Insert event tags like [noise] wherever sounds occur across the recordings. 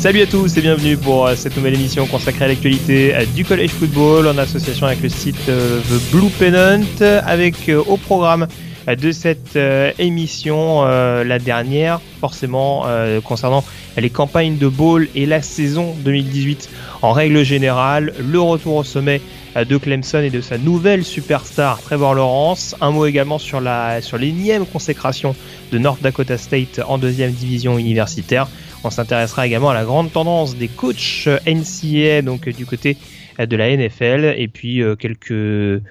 Salut à tous et bienvenue pour euh, cette nouvelle émission consacrée à l'actualité euh, du college football en association avec le site euh, The Blue Pennant avec au programme de cette émission la dernière forcément concernant les campagnes de ball et la saison 2018 en règle générale, le retour au sommet de Clemson et de sa nouvelle superstar Trevor Lawrence, un mot également sur la sur l'énième consécration de North Dakota State en deuxième division universitaire. On s'intéressera également à la grande tendance des coachs NCA, donc du côté de la NFL, et puis euh, quelques.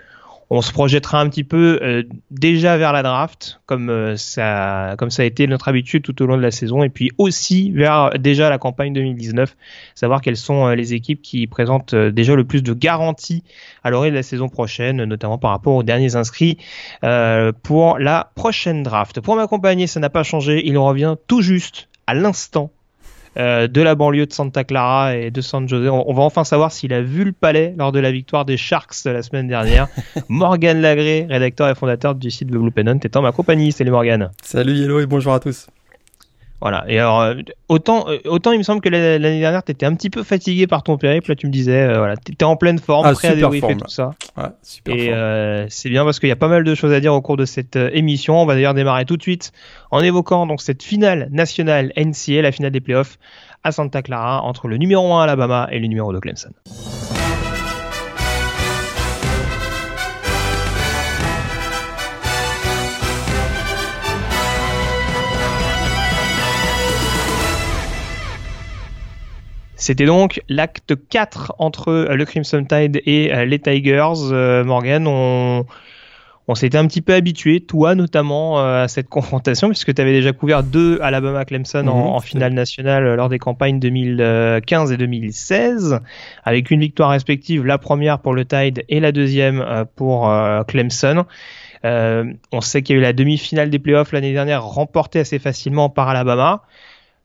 On se projettera un petit peu euh, déjà vers la draft, comme euh, ça, comme ça a été notre habitude tout au long de la saison, et puis aussi vers déjà la campagne 2019, savoir quelles sont les équipes qui présentent déjà le plus de garanties à l'orée de la saison prochaine, notamment par rapport aux derniers inscrits pour la prochaine draft. Pour m'accompagner, ça n'a pas changé, il revient tout juste à l'instant euh, de la banlieue de Santa Clara et de San Jose. On, va enfin savoir s'il a vu le palais lors de la victoire des Sharks la semaine dernière. [laughs] Morgan Lagré, rédacteur et fondateur du site The Blue Pennant, est en ma compagnie. Salut Morgan. Salut Yellow et bonjour à tous. Voilà. Et alors, euh, autant, euh, autant il me semble que l'année dernière, tu étais un petit peu fatigué par ton périple. Là, tu me disais, euh, voilà, tu étais en pleine forme, ah, prêt à débriefer tout ça. Ouais, super et euh, c'est bien parce qu'il y a pas mal de choses à dire au cours de cette émission. On va d'ailleurs démarrer tout de suite en évoquant donc cette finale nationale NCA, la finale des playoffs à Santa Clara entre le numéro 1 Alabama et le numéro 2 Clemson. C'était donc l'acte 4 entre euh, le Crimson Tide et euh, les Tigers. Euh, Morgan, on, on s'était un petit peu habitué, toi notamment, à cette confrontation, puisque tu avais déjà couvert deux Alabama-Clemson en, Mhm, en finale nationale lors des campagnes 2015 et 2016, avec une victoire respective, la première pour le Tide et la deuxième pour Clemson. Euh, on sait qu'il y a eu la demi-finale des playoffs l'année dernière, remportée assez facilement par Alabama.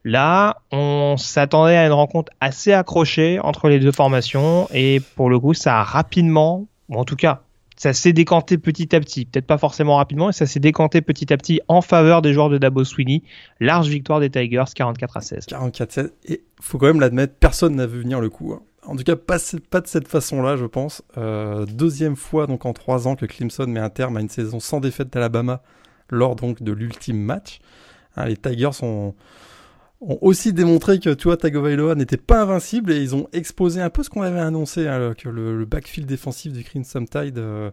Là, on s'attendait à une rencontre assez accrochée entre les deux formations et pour le coup, ça a rapidement, ou en tout cas, ça s'est décanté petit à petit. Peut-être pas forcément rapidement, mais ça s'est décanté petit à petit en faveur des joueurs de Dabo Sweeney. Large victoire des Tigers, 44 à 16. 44-16. Et faut quand même l'admettre, personne n'a vu venir le coup. hein. En tout cas, pas, de cette façon-là, je pense. Euh, deuxième fois donc en trois ans que Clemson met un terme à une saison sans défaite d'Alabama lors donc de l'ultime match. Hein, les Tigers ont, ont aussi démontré que Tua Tagovailoa n'était pas invincible et ils ont exposé un peu ce qu'on avait annoncé, hein, que le, le backfield défensif du Crimson Tide euh,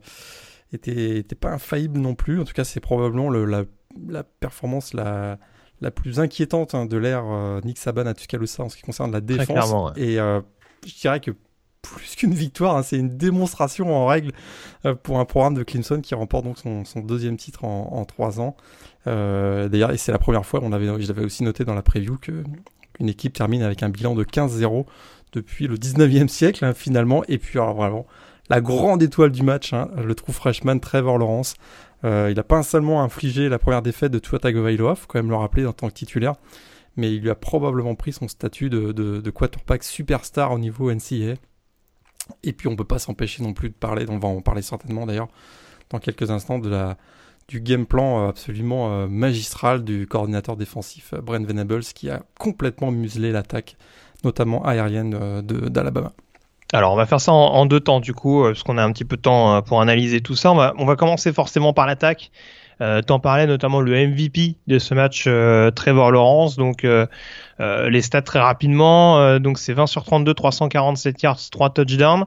était, était pas infaillible non plus. En tout cas, c'est probablement le- la, la performance la, la plus inquiétante hein, de l'ère euh, Nick Saban à Tuscaloosa en ce qui concerne la défense. ouais. Et euh, je dirais que plus qu'une victoire, hein, c'est une démonstration en règle euh, pour un programme de Clemson qui remporte donc son, deuxième titre en, trois ans. Euh, D'ailleurs, et c'est la première fois, je l'avais aussi noté dans la preview, que une équipe termine avec un bilan de 15-0 depuis le 19e siècle, hein, finalement. Et puis, alors, vraiment, la grande étoile du match, hein, le true freshman Trevor Lawrence. Euh, il n'a pas seulement infligé la première défaite de Tua Tagovailoa, faut quand même le rappeler en tant que titulaire, mais il lui a probablement pris son statut de, de, superstar au niveau NCAA. Et puis on peut pas s'empêcher non plus de parler, on va en parler certainement d'ailleurs dans quelques instants, de la, du game plan euh, absolument euh, magistral du coordinateur défensif euh, Brent Venables qui a complètement muselé l'attaque, notamment aérienne d'Alabama. Alors, on va faire ça en, deux temps, du coup, parce qu'on a un petit peu de temps pour analyser tout ça. On va commencer forcément par l'attaque. Euh, T'en parlais notamment le MVP de ce match, euh, Trevor Lawrence. Donc, euh, les stats très rapidement. Donc, c'est 20 sur 32, 347 yards, 3 touchdowns.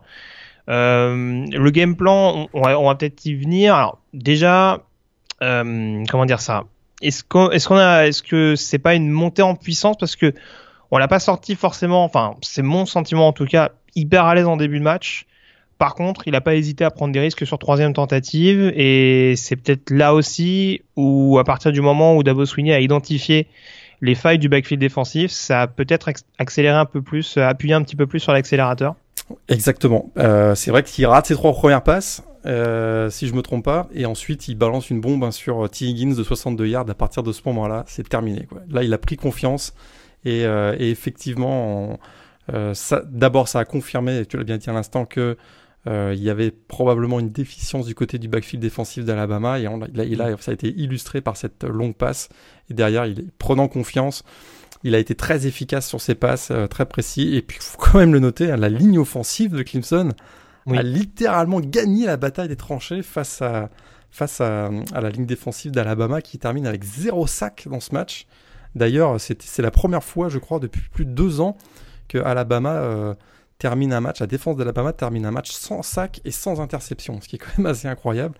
Le game plan, on, va, peut-être y venir. Alors, déjà, comment dire ça? Est-ce qu'on est qu'on a, est-ce que c'est pas une montée en puissance? Parce que on l'a pas sorti forcément. Enfin, c'est mon sentiment en tout cas, hyper à l'aise en début de match. Par contre, il n'a pas hésité à prendre des risques sur troisième tentative et c'est peut-être là aussi où, à partir du moment où Dabo Sweeney a identifié les failles du backfield défensif, ça a peut-être accéléré un peu plus, appuyé un petit peu plus sur l'accélérateur. Exactement. Euh, c'est vrai qu'il rate ses trois premières passes, euh, si je me trompe pas, et ensuite il balance une bombe hein, sur T. Higgins de 62 yards. À partir de ce moment-là, c'est terminé. Là, il a pris confiance et, euh, effectivement, euh, d'abord, ça a confirmé, tu l'as bien dit à l'instant, que euh, il y avait probablement une déficience du côté du backfield défensif d'Alabama et là, ça a été illustré par cette longue passe. Et derrière, il prenant confiance. Il a été très efficace sur ses passes, euh, très précis. Et puis, il faut quand même le noter, hein, la ligne offensive de Clemson a littéralement gagné la bataille des tranchées face à, face à, la ligne défensive d'Alabama qui termine avec zéro sac dans ce match. D'ailleurs, c'est la première fois, je crois, depuis plus de deux ans que Alabama euh, termine un match, la défense d'Alabama termine un match sans sac et sans interception, ce qui est quand même assez incroyable.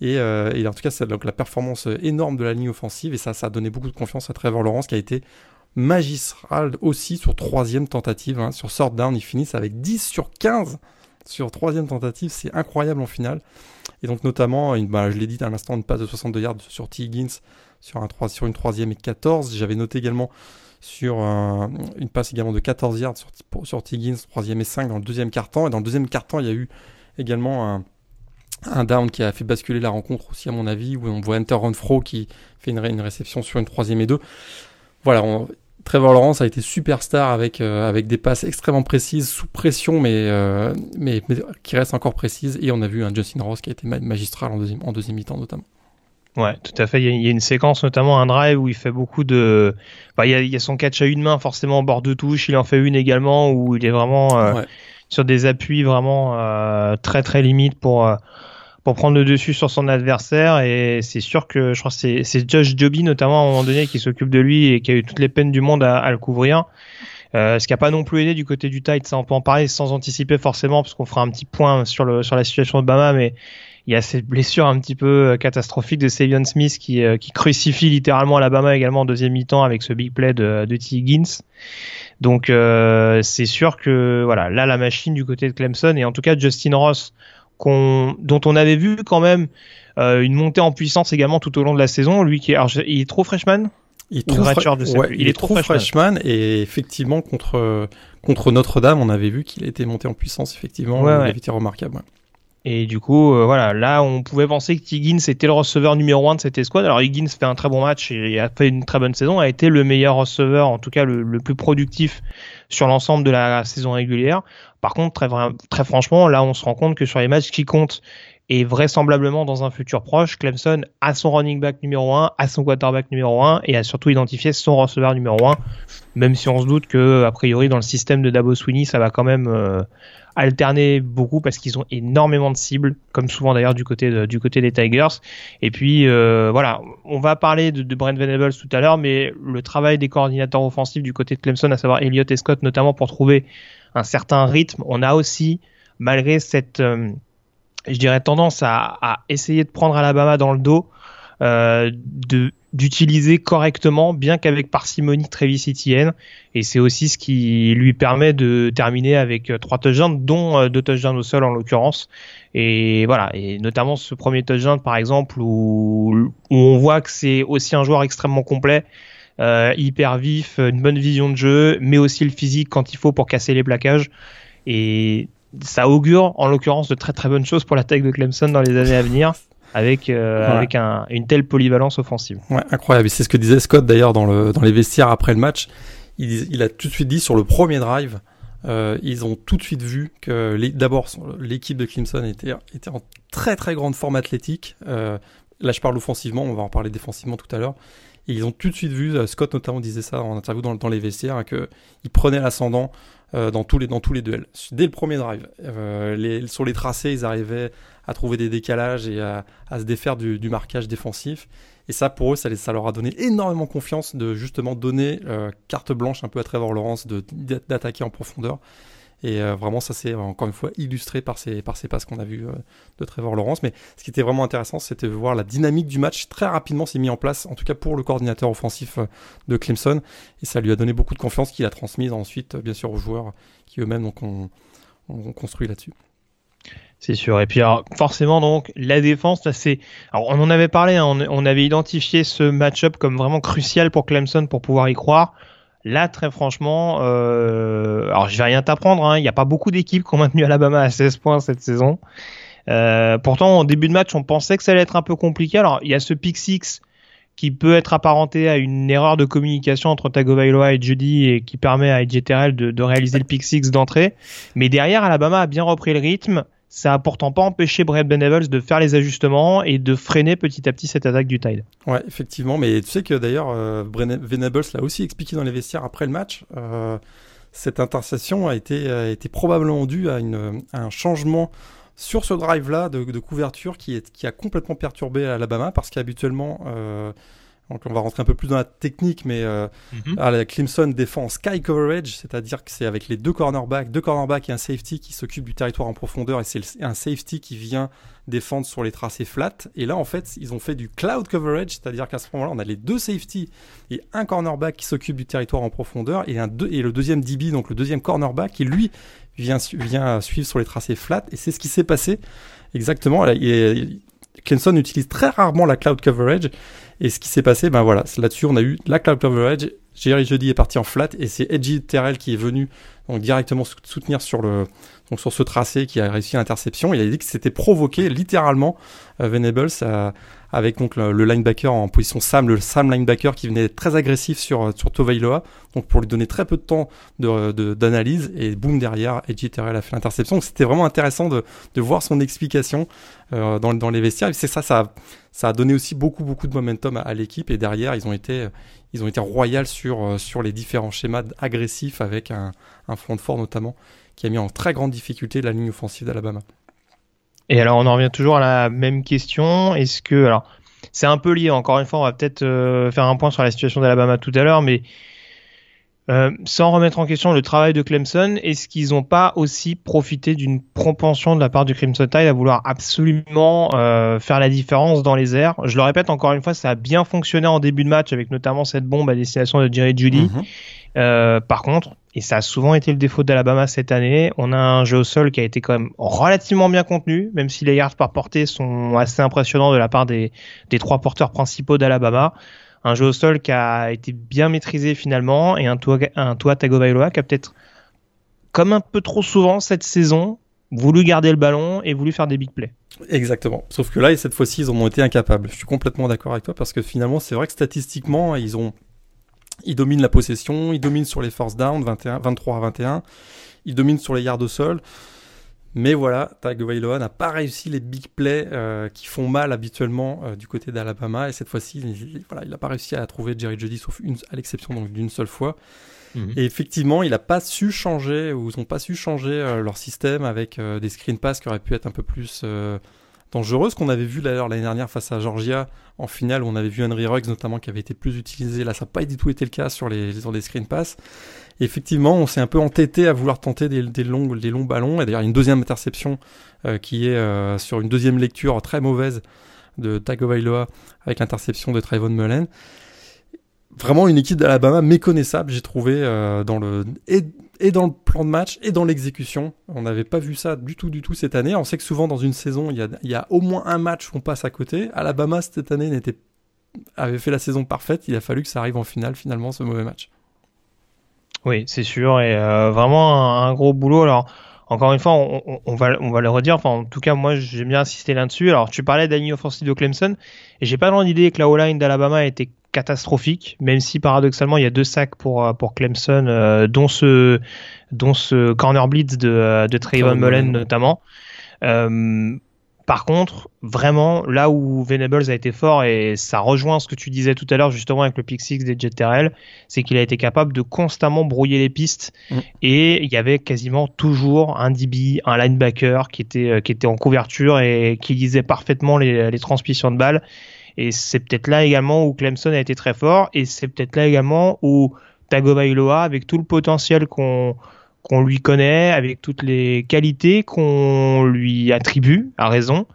Et, euh, en tout cas, c'est donc la performance énorme de la ligne offensive et ça, ça a donné beaucoup de confiance à Trevor Lawrence qui a été magistral aussi sur troisième tentative. Hein. Sur sort down, ils finissent avec 10 sur 15 sur troisième tentative, c'est incroyable en finale. Et donc notamment, bah, je l'ai dit à l'instant, une passe de 62 yards sur T. Higgins sur, un 3, sur une troisième et 14. J'avais noté également sur une passe également de 14 yards sur, Tiggins, troisième et 5 dans le deuxième quart-temps. Et dans le deuxième quart-temps, il y a eu également un, down qui a fait basculer la rencontre aussi, à mon avis, où on voit Enter Fro qui fait une, réception sur une troisième et deux. Voilà, on, Trevor Lawrence a été superstar avec, euh, avec des passes extrêmement précises, sous pression, mais, euh, mais, qui restent encore précises. Et on a vu un Justin Ross qui a été magistral en deuxième, en deuxième mi-temps notamment. Ouais, tout à fait. Il y, a, une séquence, notamment un drive où il fait beaucoup de. Bah, il, y a, son catch à une main, forcément, au bord de touche. Il en fait une également où il est vraiment euh, sur des appuis vraiment euh, très très limites pour euh, pour prendre le dessus sur son adversaire. Et c'est sûr que je crois que c'est Josh Joby notamment à un moment donné qui s'occupe de lui et qui a eu toutes les peines du monde à, à le couvrir. Euh, ce qui a pas non plus aidé du côté du Tide, ça on peut en parler sans anticiper forcément, parce qu'on fera un petit point sur le sur la situation de Bama, mais il y a cette blessure un petit peu euh, catastrophique de Savion Smith qui, euh, qui crucifie littéralement Alabama également en deuxième mi-temps avec ce big play de, de T. Higgins. Donc euh, c'est sûr que voilà, là la machine du côté de Clemson et en tout cas Justin Ross dont on avait vu quand même euh, une montée en puissance également tout au long de la saison. Lui qui est, alors, il est trop freshman. Il est trop, il, est, trop freshman. et effectivement contre contre Notre-Dame, on avait vu qu'il était monté en puissance effectivement, il avait été remarquable. Et du coup, euh, voilà, là, on pouvait penser que Higgins était le receveur numéro 1 de cette escouade. Alors Higgins fait un très bon match et a fait une très bonne saison, a été le meilleur receveur, en tout cas le, plus productif sur l'ensemble de la saison régulière. Par contre, très, très franchement, là, on se rend compte que sur les matchs qui comptent et vraisemblablement dans un futur proche, Clemson a son running back numéro 1, a son quarterback numéro 1 et a surtout identifié son receveur numéro 1, même si on se doute que, a priori, dans le système de Dabo Sweeney, ça va quand même euh, alterner beaucoup parce qu'ils ont énormément de cibles, comme souvent d'ailleurs du côté du côté des Tigers. Et puis euh, voilà, on va parler de, de Brent Venables tout à l'heure, mais le travail des coordinateurs offensifs du côté de Clemson, à savoir Elliott et Scott notamment pour trouver un certain rythme, on a aussi malgré cette euh, je dirais tendance à, à, essayer de prendre Alabama dans le dos, euh, de d'utiliser correctement, bien qu'avec parcimonie Travis Etienne. Et c'est aussi ce qui lui permet de terminer avec euh, trois touchdowns, dont euh, deux touchdowns au sol en l'occurrence. Et voilà, et notamment ce premier touchdown par exemple où, on voit que c'est aussi un joueur extrêmement complet, euh, hyper vif, une bonne vision de jeu, mais aussi le physique quand il faut pour casser les plaquages. Et ça augure en l'occurrence de très très bonnes choses pour l'attaque de Clemson dans les années à venir avec, euh, avec un, une telle polyvalence offensive. Ouais, incroyable. C'est ce que disait Scott d'ailleurs dans, le, dans les vestiaires après le match. Il, il a tout de suite dit sur le premier drive, euh, ils ont tout de suite vu que d'abord l'équipe de Clemson était, était en très très grande forme athlétique. Euh, là je parle offensivement, on va en parler défensivement tout à l'heure. ils ont tout de suite vu, Scott notamment disait ça en interview dans, dans les vestiaires, hein, que il prenait l'ascendant dans tous les dans tous les duels. Dès le premier drive, les, sur les tracés, ils arrivaient à trouver des décalages et à, se défaire du, marquage défensif. Et ça, pour eux, ça, leur a donné énormément confiance de justement donner euh, carte blanche un peu à Trevor Lawrence, d'attaquer en profondeur. Et euh, vraiment, ça c'est encore une fois illustré par ces, par ces passes qu'on a vues euh, de Trevor Lawrence. Mais ce qui était vraiment intéressant, c'était de voir la dynamique du match très rapidement s'est mis en place, en tout cas pour le coordinateur offensif de Clemson. Et ça lui a donné beaucoup de confiance qu'il a transmise ensuite, bien sûr, aux joueurs qui eux-mêmes ont construit là-dessus. C'est sûr. Et puis alors, forcément donc la défense, c'est. Alors on en avait parlé, hein, on, avait identifié ce match-up comme vraiment crucial pour Clemson pour pouvoir y croire. Là, très franchement, euh... alors je vais rien t'apprendre. Hein, il n'y a pas beaucoup d'équipes qui ont maintenu Alabama à 16 points cette saison. Euh, pourtant, en début de match, on pensait que ça allait être un peu compliqué. Alors il y a ce pick six qui peut être apparenté à une erreur de communication entre Tagovailoa et Judy et qui permet à AJ Terrell de, de réaliser le pick six d'entrée. Mais derrière, Alabama a bien repris le rythme ça a pourtant pas empêché Brett Venables de faire les ajustements et de freiner petit à petit cette attaque du Tide. Ouais, effectivement, mais tu sais que d'ailleurs, euh, Venables l'a aussi expliqué dans les vestiaires après le match. Euh, cette intercession a été, probablement due à, un changement sur ce drive-là de, couverture qui a complètement perturbé Alabama parce qu'habituellement, euh, donc on va rentrer un peu plus dans la technique, mais euh, mhm. Clemson défend en sky coverage, c'est-à-dire que c'est avec les deux cornerbacks, deux cornerbacks et un safety qui s'occupent du territoire en profondeur, et c'est un safety qui vient défendre sur les tracés flats. Et là, en fait, ils ont fait du cloud coverage, c'est-à-dire qu'à ce moment-là, on a les deux safety et un cornerback qui s'occupe du territoire en profondeur, et, un deux, et le deuxième DB, donc le deuxième cornerback, qui lui vient, vient suivre sur les tracés flats. Et c'est ce qui s'est passé exactement. Clemson utilise très rarement la cloud coverage. Et ce qui s'est passé, ben voilà, là-dessus, on a eu la cloud coverage. Jerry Jeudy est parti en flat et c'est Edgy Terrell qui est venu donc directement soutenir sur le donc sur ce tracé qui a réussi l'interception. Il a dit que c'était provoqué littéralement euh, Venables euh, avec le, linebacker en position Sam, le Sam linebacker qui venait très agressif sur euh, sur Tovailoa, donc pour lui donner très peu de temps de d'analyse et boum derrière Edgy Terrell a fait l'interception. C'était vraiment intéressant de, de voir son explication dans, les vestiaires. C'est ça, ça a donné aussi beaucoup beaucoup de momentum à, l'équipe et derrière ils ont été ils ont été royaux sur sur les différents schémas agressifs avec un, un front fort notamment qui a mis en très grande difficulté la ligne offensive d'Alabama. Et alors on en revient toujours à la même question. Est-ce que alors c'est un peu lié. Encore une fois, on va peut-être euh, faire un point sur la situation d'Alabama tout à l'heure, mais euh, sans remettre en question le travail de Clemson, est-ce qu'ils n'ont pas aussi profité d'une propension de la part du Crimson Tide à vouloir absolument euh, faire la différence dans les airs? Je le répète encore une fois, ça a bien fonctionné en début de match avec notamment cette bombe à destination de Jerry Judy. Mhm. Euh, par contre, et ça a souvent été le défaut d'Alabama cette année, on a un jeu au sol qui a été quand même relativement bien contenu, même si les yards par portée sont assez impressionnants de la part des, trois porteurs principaux d'Alabama. Un jeu au sol qui a été bien maîtrisé finalement et un toit, un toit Tagovailoa qui a peut-être, comme un peu trop souvent cette saison, voulu garder le ballon et voulu faire des big plays. Exactement. Sauf que là, cette fois-ci, ils en ont été incapables. Je suis complètement d'accord avec toi parce que finalement, c'est vrai que statistiquement, ils ont il domine la possession, il domine sur les force down, 21, 23 à 21. Il domine sur les yards au sol. Mais voilà, Tagovailoa n'a pas réussi les big plays euh, qui font mal habituellement euh, du côté d'Alabama. Et cette fois-ci, il, voilà, il n'a pas réussi à trouver Jerry Judy, sauf une, à l'exception d'une seule fois. Mhm. Et effectivement, il n'a pas su changer, ou ils n'ont pas su changer euh, leur système avec des screen pass qui auraient pu être un peu plus dangereuse qu'on avait vu d'ailleurs l'année dernière face à Georgia en finale où on avait vu Henry Ruggs notamment qui avait été plus utilisé. Là, ça n'a pas du tout été le cas sur les, sur des screen pass. effectivement, on s'est un peu entêté à vouloir tenter des, des, longs, des longs ballons. Et d'ailleurs, une deuxième interception euh, qui est euh, sur une deuxième lecture très mauvaise de Tagovailoa avec l'interception de Trayvon Mullen vraiment une équipe d'Alabama méconnaissable, j'ai trouvé, euh, dans le et, dans le plan de match et dans l'exécution. On n'avait pas vu ça du tout, du tout cette année. On sait que souvent dans une saison, il y a, au moins un match où on passe à côté. Alabama cette année n'était avait fait la saison parfaite. Il a fallu que ça arrive en finale finalement ce mauvais match. Oui, c'est sûr et euh, vraiment un, gros boulot. Alors encore une fois, on, va, on va le redire. Enfin, en tout cas, moi, j'ai bien insisté là-dessus. Alors, tu parlais d'Annie offensive de Clemson, et j'ai pas vraiment idée que la O-line d'Alabama était catastrophique, même si paradoxalement il y a deux sacs pour euh, pour Clemson, euh, dont ce dont ce corner blitz de euh, de Trayvon Mullen notamment. Euh, par contre, vraiment, là où Venables a été fort, et ça rejoint ce que tu disais tout à l'heure justement avec le pick six des Jet c'est qu'il a été capable de constamment brouiller les pistes, mm. et il y avait quasiment toujours un DB, un linebacker qui était, qui était en couverture et qui lisait parfaitement les, les transmissions de balles. Et c'est peut-être là également où Clemson a été très fort, et c'est peut-être là également où Tagovailoa, avec tout le potentiel qu'on qu'on lui connaît, avec toutes les qualités qu'on lui attribue, à raison,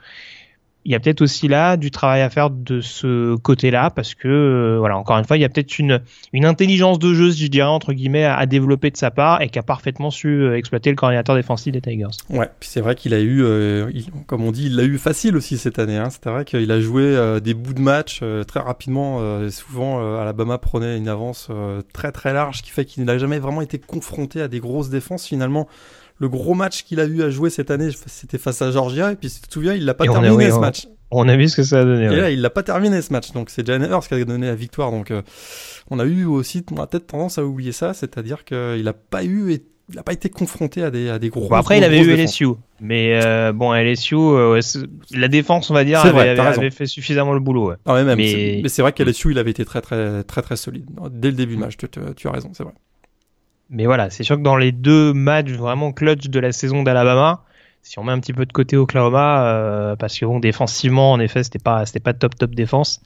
il y a peut-être aussi là du travail à faire de ce côté-là parce que euh, voilà encore une fois il y a peut-être une une intelligence de jeu je dirais entre guillemets à, développer de sa part et qui a parfaitement su euh, exploiter le coordinateur défensif des Tigers. Ouais, puis c'est vrai qu'il a eu euh, comme on dit il l'a eu facile aussi cette année. Hein. C'est vrai qu'il a joué des bouts de match très rapidement. souvent Alabama prenait une avance très très large, qui fait qu'il n'a jamais vraiment été confronté à des grosses défenses finalement le gros match qu'il a eu à jouer cette année, c'était face à Georgia. Et puis, si tu te souviens, il l'a pas terminé ce match. On a vu ce que ça a donné. Et là, il l'a pas terminé ce match. Donc, c'est Jalen Hurst qui a donné la victoire. Donc, euh, on a eu aussi, on a peut-être tendance à oublier ça. C'est-à-dire qu'il n'a pas eu il n'a pas été confronté à des, à des gros. Bon, après, il avait eu LSU, mais euh, bon, LSU, euh, la défense, on va dire, avait, fait suffisamment le boulot. Ah mais, c'est vrai qu'LSU, il avait été très, très, très, très solide dès le début du match. tu as raison, c'est vrai. Mais voilà, c'est sûr que dans les deux matchs vraiment clutch de la saison d'Alabama, si on met un petit peu de côté Oklahoma, euh, parce que bon, défensivement, en effet, c'était pas, c'était pas top top défense.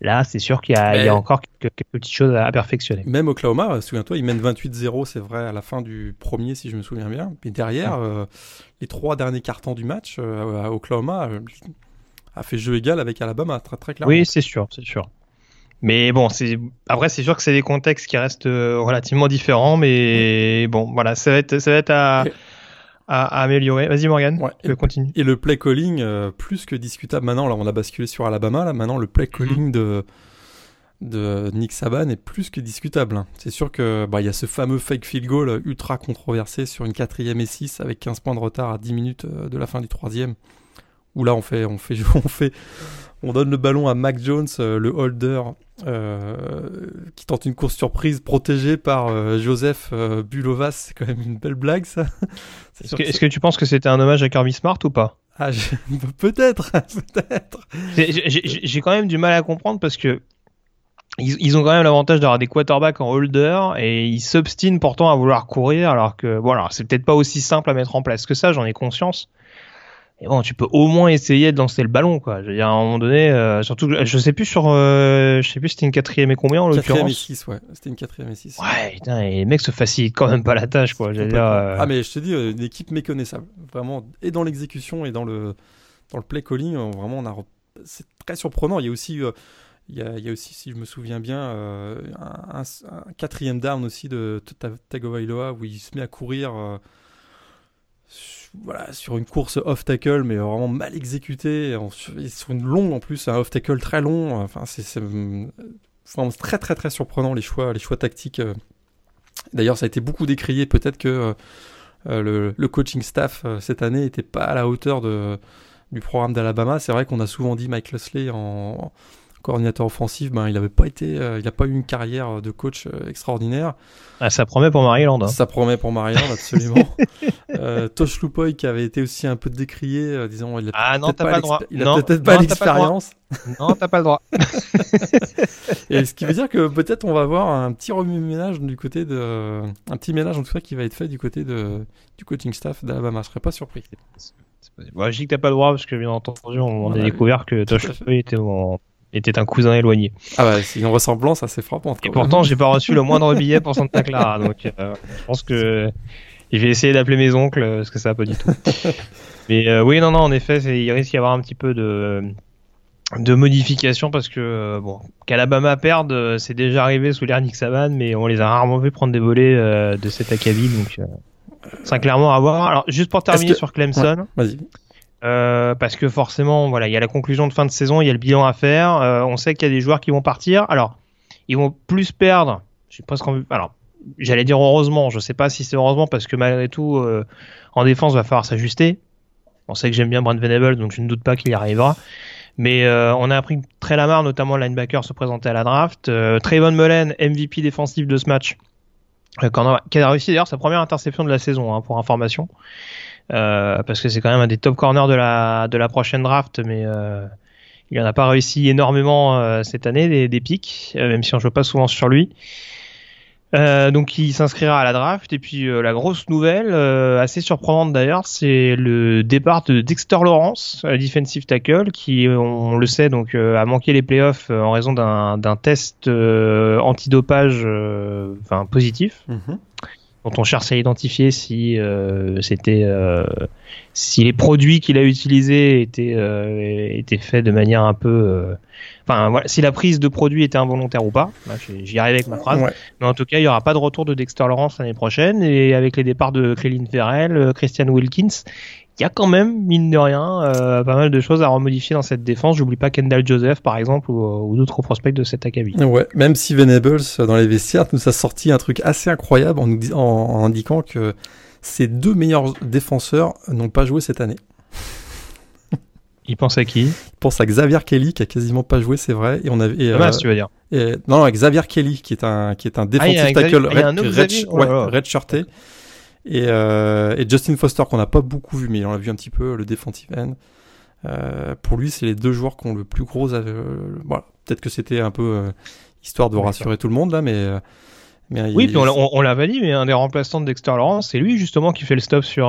Là, c'est sûr qu'il y, a encore quelques, petites choses à, perfectionner. Même Oklahoma, euh, souviens-toi, ils mènent 28-0, c'est vrai, à la fin du premier, si je me souviens bien. Mais derrière, euh, les trois derniers cartons du match, Oklahoma a fait jeu égal avec Alabama, très, très clairement. Oui, c'est sûr, c'est sûr. Mais bon, c'est après c'est sûr que c'est des contextes qui restent euh, relativement différents, mais bon, voilà, ça va être ça va être à, à, améliorer. Vas-y Morgan, ouais. et, continue. Et le play calling euh, plus que discutable maintenant. Là, on a basculé sur Alabama. Là, maintenant le play mhm. calling de de Nick Saban est plus que discutable. Hein. C'est sûr que bah il y a ce fameux fake field goal ultra controversé sur une quatrième et 6 avec 15 points de retard à 10 minutes euh, de la fin du troisième. Où là on fait on fait [laughs] on fait on donne le ballon à Mac Jones, le holder euh, qui tente une course surprise protégée par euh, Joseph euh, Bulovas. C'est quand même une belle blague, ça. [laughs] Est-ce que, tu penses que c'était un hommage à Kirby Smart ou pas? Ah, [laughs] peut-être, [laughs] peut-être. J'ai quand même du mal à comprendre parce que ils, ont quand même l'avantage d'avoir des quarterbacks en holder et ils s'obstinent pourtant à vouloir courir alors que voilà, c'est peut-être pas aussi simple à mettre en place que ça, j'en ai conscience. Et bon, tu peux au moins essayer de lancer le ballon, quoi. Je veux dire, à un moment donné, euh, surtout, je sais plus sur, euh, je sais plus si c'était une quatrième et combien en l'occurrence. Quatrième et six, ouais. C'était une quatrième et six. Ouais, putain, et les mecs se facilitent quand même pas la tâche, quoi. Dire, euh, Ah, mais je te dis, une équipe méconnaissable. Vraiment, et dans l'exécution et dans le, dans le play calling, vraiment, on a, c'est très surprenant. Il y a aussi, il y, a, il y a aussi, si je me souviens bien, un, un, quatrième down aussi de Tagovailoa où il se met à courir voilà, sur une course off tackle, mais vraiment mal exécutée, sur une longue en plus, un off tackle très long. Enfin, c'est vraiment très très très surprenant les choix, les choix tactiques. Euh. D'ailleurs, ça a été beaucoup décrié. Peut-être que euh, le, coaching staff euh, cette année n'était pas à la hauteur de, du programme d'Alabama. C'est vrai qu'on a souvent dit Mike Lesley en coordinateur offensif, ben, il n'avait pas été, euh, il n'a pas eu une carrière de coach euh, extraordinaire. Ah, ça promet pour Maryland. Hein. Ça promet pour Maryland, absolument. [laughs] euh, Tosh Lupoy qui avait été aussi un peu décrié, euh, disons, il a ah, pas, pas peut-être pas l'expérience. Non, t'as pas le droit. [laughs] Et ce qui veut dire que peut-être on va avoir un petit remue-ménage du côté de, un petit ménage en tout cas qui va être fait du côté de, du coaching staff d'Alabama. Je serais pas surpris. Bon, je dis que t'as pas le droit parce que bien entendu on, a découvert que Tosh Lupoy était en était un cousin éloigné. Ah bah, c'est une ressemblance assez frappante. Et pourtant, j'ai pas [laughs] reçu le moindre billet pour Santa Clara, donc euh, je pense que je vais essayer d'appeler mes oncles parce que ça va pas du tout. [laughs] Mais euh, oui, non, non, en effet, il risque d'y avoir un petit peu de de modification parce que euh, bon qu'Alabama perde c'est déjà arrivé sous l'ère Nick Saban mais on les a rarement vu prendre des volets de cet acabit donc c'est clairement à voir alors juste pour terminer sur Clemson vas-y euh, parce que forcément, voilà, il y a la conclusion de fin de saison, il y a le bilan à faire. Euh, on sait qu'il y a des joueurs qui vont partir. Alors, ils vont plus perdre. Je presque Alors, j'allais dire heureusement. Je sais pas si c'est heureusement parce que malgré tout, euh, en défense, va falloir s'ajuster. On sait que j'aime bien Brent Venable, donc je ne doute pas qu'il y arrivera. Mais on a appris Trey Lamar, notamment linebacker, se présentait à la draft. Trayvon Mullen, MVP défensif de ce match, qui a réussi d'ailleurs sa première interception de la saison, hein, pour information. Euh, parce que c'est quand même un des top corners de la, de la prochaine draft, mais euh, il n'en a pas réussi énormément euh, cette année, des, pics, même si on joue pas souvent sur lui. Donc il s'inscrira à la draft et puis la grosse nouvelle, assez surprenante d'ailleurs, c'est le départ de Dexter Lawrence, defensive tackle, qui on, le sait donc a manqué les playoffs en raison d'un test antidopage, positif. Mm-hmm. Dont on cherche à identifier si c'était si les produits qu'il a utilisés étaient étaient faits de manière un peu enfin voilà, si la prise de produit était involontaire ou pas. J'y arrive avec ma phrase. Mais en tout cas, il y aura pas de retour de Dexter Lawrence l'année prochaine et avec les départs de Cléline Ferrell, Christian Wilkins, il y a quand même, mine de rien, euh, pas mal de choses à remodifier dans cette défense. J'oublie pas Kendall Joseph, par exemple, ou, d'autres prospects de cet acabit. Ouais, même si Venables, dans les vestiaires, nous a sorti un truc assez incroyable en, nous, en, indiquant que ses deux meilleurs défenseurs n'ont pas joué cette année. [laughs] Il pense à qui? Il pense à Xavier Kelly qui a quasiment pas joué, c'est vrai. Et on avait. Et, euh, tu veux dire? et, Non, non, Xavier Kelly qui est un qui est un défensif tackle red, red, ouais, red shirté. Et, euh, et Justin Foster, qu'on n'a pas beaucoup vu, mais on a vu un petit peu, le defensive end. Euh, pour lui, c'est les deux joueurs qui ont le plus gros. Euh, voilà. Peut-être que c'était un peu euh, histoire de rassurer tout le monde là, mais. Mais oui, puis on, l'avait dit, mais un des remplaçants de Dexter Lawrence, c'est lui justement qui fait le stop sur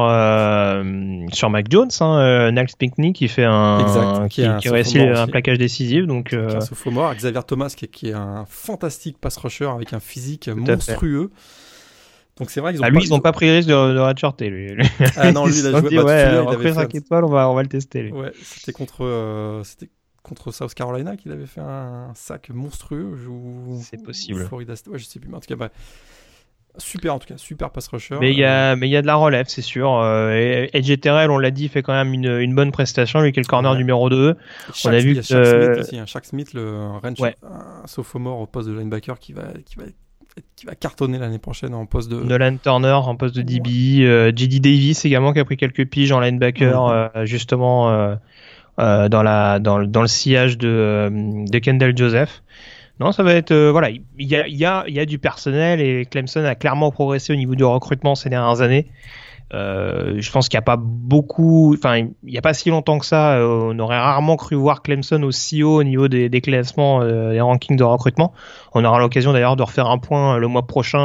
sur Mac Jones, hein, Niles Pinkney qui fait un exact, qui, qui, qui réussit un plaquage décisif. Donc euh... sophomore, Xavier Thomas qui, qui, est un fantastique pass rusher avec un physique monstrueux. Donc c'est vrai qu'ils ont ah, lui, pas, ils n'ont pas pris le risque de, de redshorter, lui. Ah non, [laughs] lui, il a joué dit, ouais, on va 5 étoiles, on va, on va le tester, lui. Ouais, c'était contre, euh, c'était contre South Carolina qu'il avait fait un sac monstrueux. C'est possible. Florida State, ouais, je sais plus, mais en tout cas, bah, super, en tout cas, super pass rusher. Mais il y a, euh, mais il y a de la relève, c'est sûr. Euh, Edge Terrell, on l'a dit, fait quand même une, une bonne prestation, lui qui est le corner ouais. numéro 2. on a vu que. Shaq Smith aussi, hein. Shaq Smith, le range, ouais. un sophomore au poste de linebacker qui va, qui va qui va cartonner l'année prochaine en poste de. Nolan Turner en poste de DB, euh, JD Davis également qui a pris quelques piges en linebacker euh, justement euh, euh, dans la dans, dans le sillage de, de Kendall Joseph. Non, ça va être voilà, il y a il y a il y a du personnel et Clemson a clairement progressé au niveau du recrutement ces dernières années. Euh, je pense qu'il n'y a pas beaucoup, enfin, il n'y a pas si longtemps que ça, euh, on aurait rarement cru voir Clemson aussi haut au niveau des, des classements, euh, des rankings de recrutement. On aura l'occasion d'ailleurs de refaire un point le mois prochain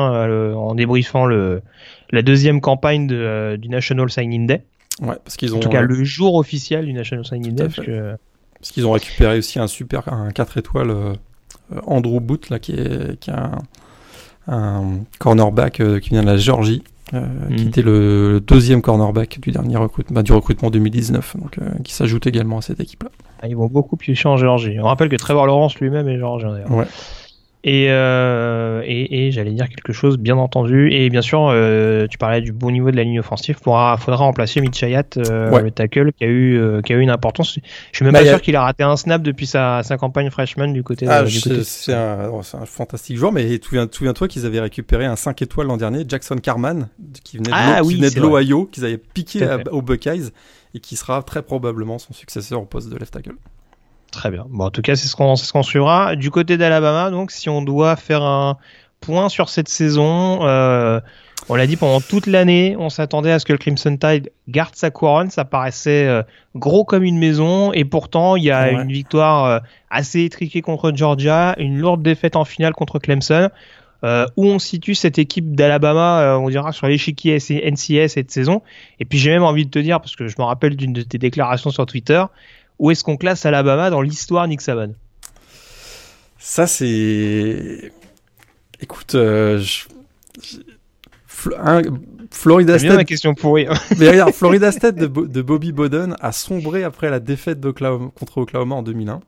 en débriefant le, la deuxième campagne de, du National Signing Day. Ouais, parce qu'ils ont. En tout cas, le jour officiel du National Signing Day. Parce, qu'ils ont récupéré aussi un super, un 4 étoiles, Andrew Booth, là, qui est, qui est un, un cornerback qui vient de la Géorgie euh, mm. qui était le deuxième cornerback du dernier recrutement, bah, du recrutement 2019, donc euh, qui s'ajoute également à cette équipe-là. Ah, ils vont beaucoup piocher en Géorgie. On rappelle que Trevor Lawrence lui-même est géorgien d'ailleurs. Ouais. Et, euh, et, et j'allais dire quelque chose, bien entendu. Et bien sûr, euh, tu parlais du bon niveau de la ligne offensive. Il faudra, faudra remplacer Mitch euh, ouais. le tackle, qui a eu, euh, qui a eu une importance. Je suis même bah, pas sûr a... qu'il a raté un snap depuis sa, sa campagne freshman du côté. Ah, de, c'est un, un, fantastique joueur, mais souviens-toi qu'ils avaient récupéré un 5 étoiles l'an dernier, Jackson Carman, qui venait de, ah, oui, de l'Ohio, qu'ils avaient piqué à, aux Buckeyes et qui sera très probablement son successeur au poste de left tackle. Très bien. Bon, en tout cas, c'est ce qu'on ce qu'on suivra. Du côté d'Alabama, donc, si on doit faire un point sur cette saison, euh, on l'a dit pendant toute l'année, on s'attendait à ce que le Crimson Tide garde sa couronne. Ça paraissait euh, gros comme une maison, et pourtant, il y a ouais. une victoire euh, assez étriquée contre Georgia, une lourde défaite en finale contre Clemson. Euh, où on situe cette équipe d'Alabama, euh, on dira sur l'échiquier NCS cette saison. Et puis j'ai même envie de te dire, parce que je me rappelle d'une de tes déclarations sur Twitter, où est-ce qu'on classe Alabama dans l'histoire Nick Saban? Ça, c'est. Écoute, euh, je... un... Florida State. ma question pourrie. Mais regarde, Florida [laughs] State de, Bo de, Bobby Bowden a sombré après la défaite contre Oklahoma en 2001.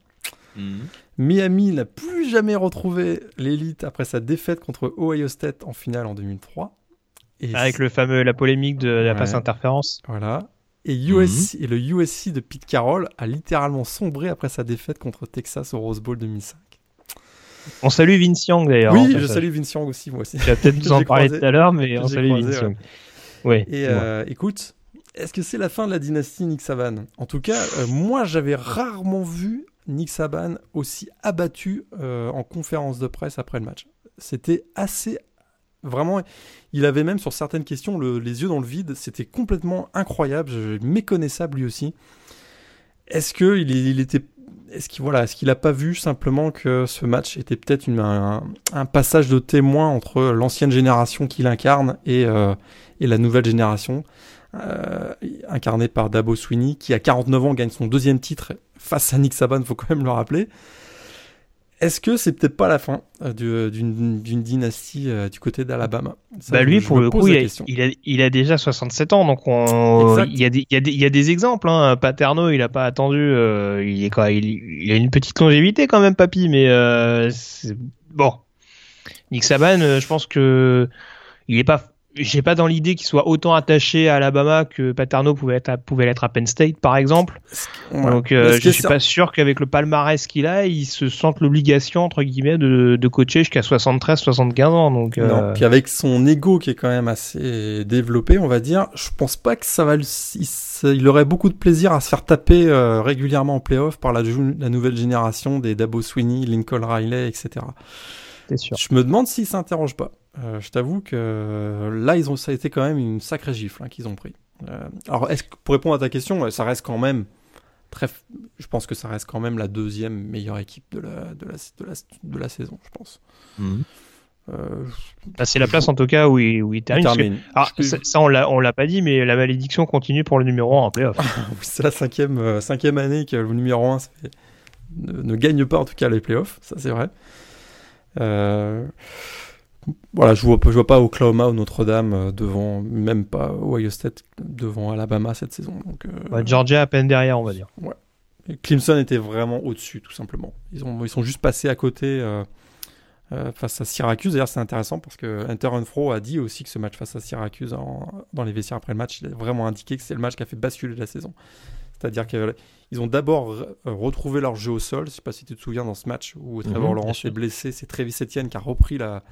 Mm. Miami n'a plus jamais retrouvé l'élite après sa défaite contre Ohio State en finale en 2003. Et Avec le fameux la polémique de la ouais. passe interférence. Voilà. Et, USC, mmh. et le USC de Pete Carroll a littéralement sombré après sa défaite contre Texas au Rose Bowl 2005. On salue Vince Young d'ailleurs. Oui, je salue Vince Young aussi, moi aussi. Tu vas peut-être [laughs] nous en parler tout à l'heure, mais on salue croisé, Vince Young. Ouais. Et euh, écoute, est-ce que c'est la fin de la dynastie Nick Saban? En tout cas, euh, moi j'avais rarement vu Nick Saban aussi abattu euh, en conférence de presse après le match. C'était assez Vraiment, il avait même sur certaines questions le, les yeux dans le vide. C'était complètement incroyable, méconnaissable lui aussi. Est-ce que il, était, est-ce qu'il voilà, est-ce qu'il a pas vu simplement que ce match était peut-être un, passage de témoin entre l'ancienne génération qu'il incarne et, euh, la nouvelle génération, euh, incarnée par Dabo Sweeney, qui à 49 ans gagne son deuxième titre face à Nick Saban, faut quand même le rappeler. Est-ce que c'est peut-être pas la fin euh, d'une dynastie euh, du côté d'Alabama? Bah lui, pour le coup, il a, il, a, déjà 67 ans, donc on, il, y a des, il, y a il exemples. Hein. Paterno, il a pas attendu, euh, il est quoi, il, a une petite longévité quand même, papy, mais bon. Nick Saban, je pense que il est pas j'ai pas dans l'idée qu'il soit autant attaché à Alabama que Paterno pouvait être à, pouvait l'être à Penn State par exemple. Donc euh, je suis pas sûr qu'avec le palmarès qu'il a, il se sente l'obligation entre guillemets de, de coacher jusqu'à 73 75 ans donc euh... Non, puis avec son ego qui est quand même assez développé, on va dire, je pense pas que ça va il, il aurait beaucoup de plaisir à se faire taper euh, régulièrement en playoff par la, la nouvelle génération des Dabo Sweeney, Lincoln Riley, etc. Sûr. Je me demande s'il s'interroge pas. Euh, je t'avoue que là, ils ont, ça a été quand même une sacrée gifle hein, qu'ils ont pris. Euh, alors, est-ce que, pour répondre à ta question, ça reste quand même très. Je pense que ça reste quand même la deuxième meilleure équipe de la, de la, de la, de la saison, je pense. Euh, bah, c'est la place en tout cas où il, où il termine. Alors, ça, on l'a, on l'a pas dit, mais la malédiction continue pour le numéro 1 en playoff. [laughs] c'est la cinquième, cinquième année que le numéro 1 ne, ne, gagne pas en tout cas les playoffs, ça c'est vrai. Euh, voilà, je vois, je vois pas Oklahoma ou Notre-Dame euh, devant, même pas Ohio State devant Alabama cette saison. Donc, euh, Georgia à peine derrière, on va dire. Ouais. Clemson était vraiment au-dessus, tout simplement. Ils, ont, ils sont juste passés à côté euh, face à Syracuse. D'ailleurs, c'est intéressant parce que Hunter Renfro a dit aussi que ce match face à Syracuse dans les vestiaires après le match, il a vraiment indiqué que c'est le match qui a fait basculer la saison. C'est-à-dire qu'ils ont d'abord retrouvé leur jeu au sol. Je sais pas si tu te souviens dans ce match où Trevor mhm, Lawrence est blessé, c'est Travis Etienne qui a repris la,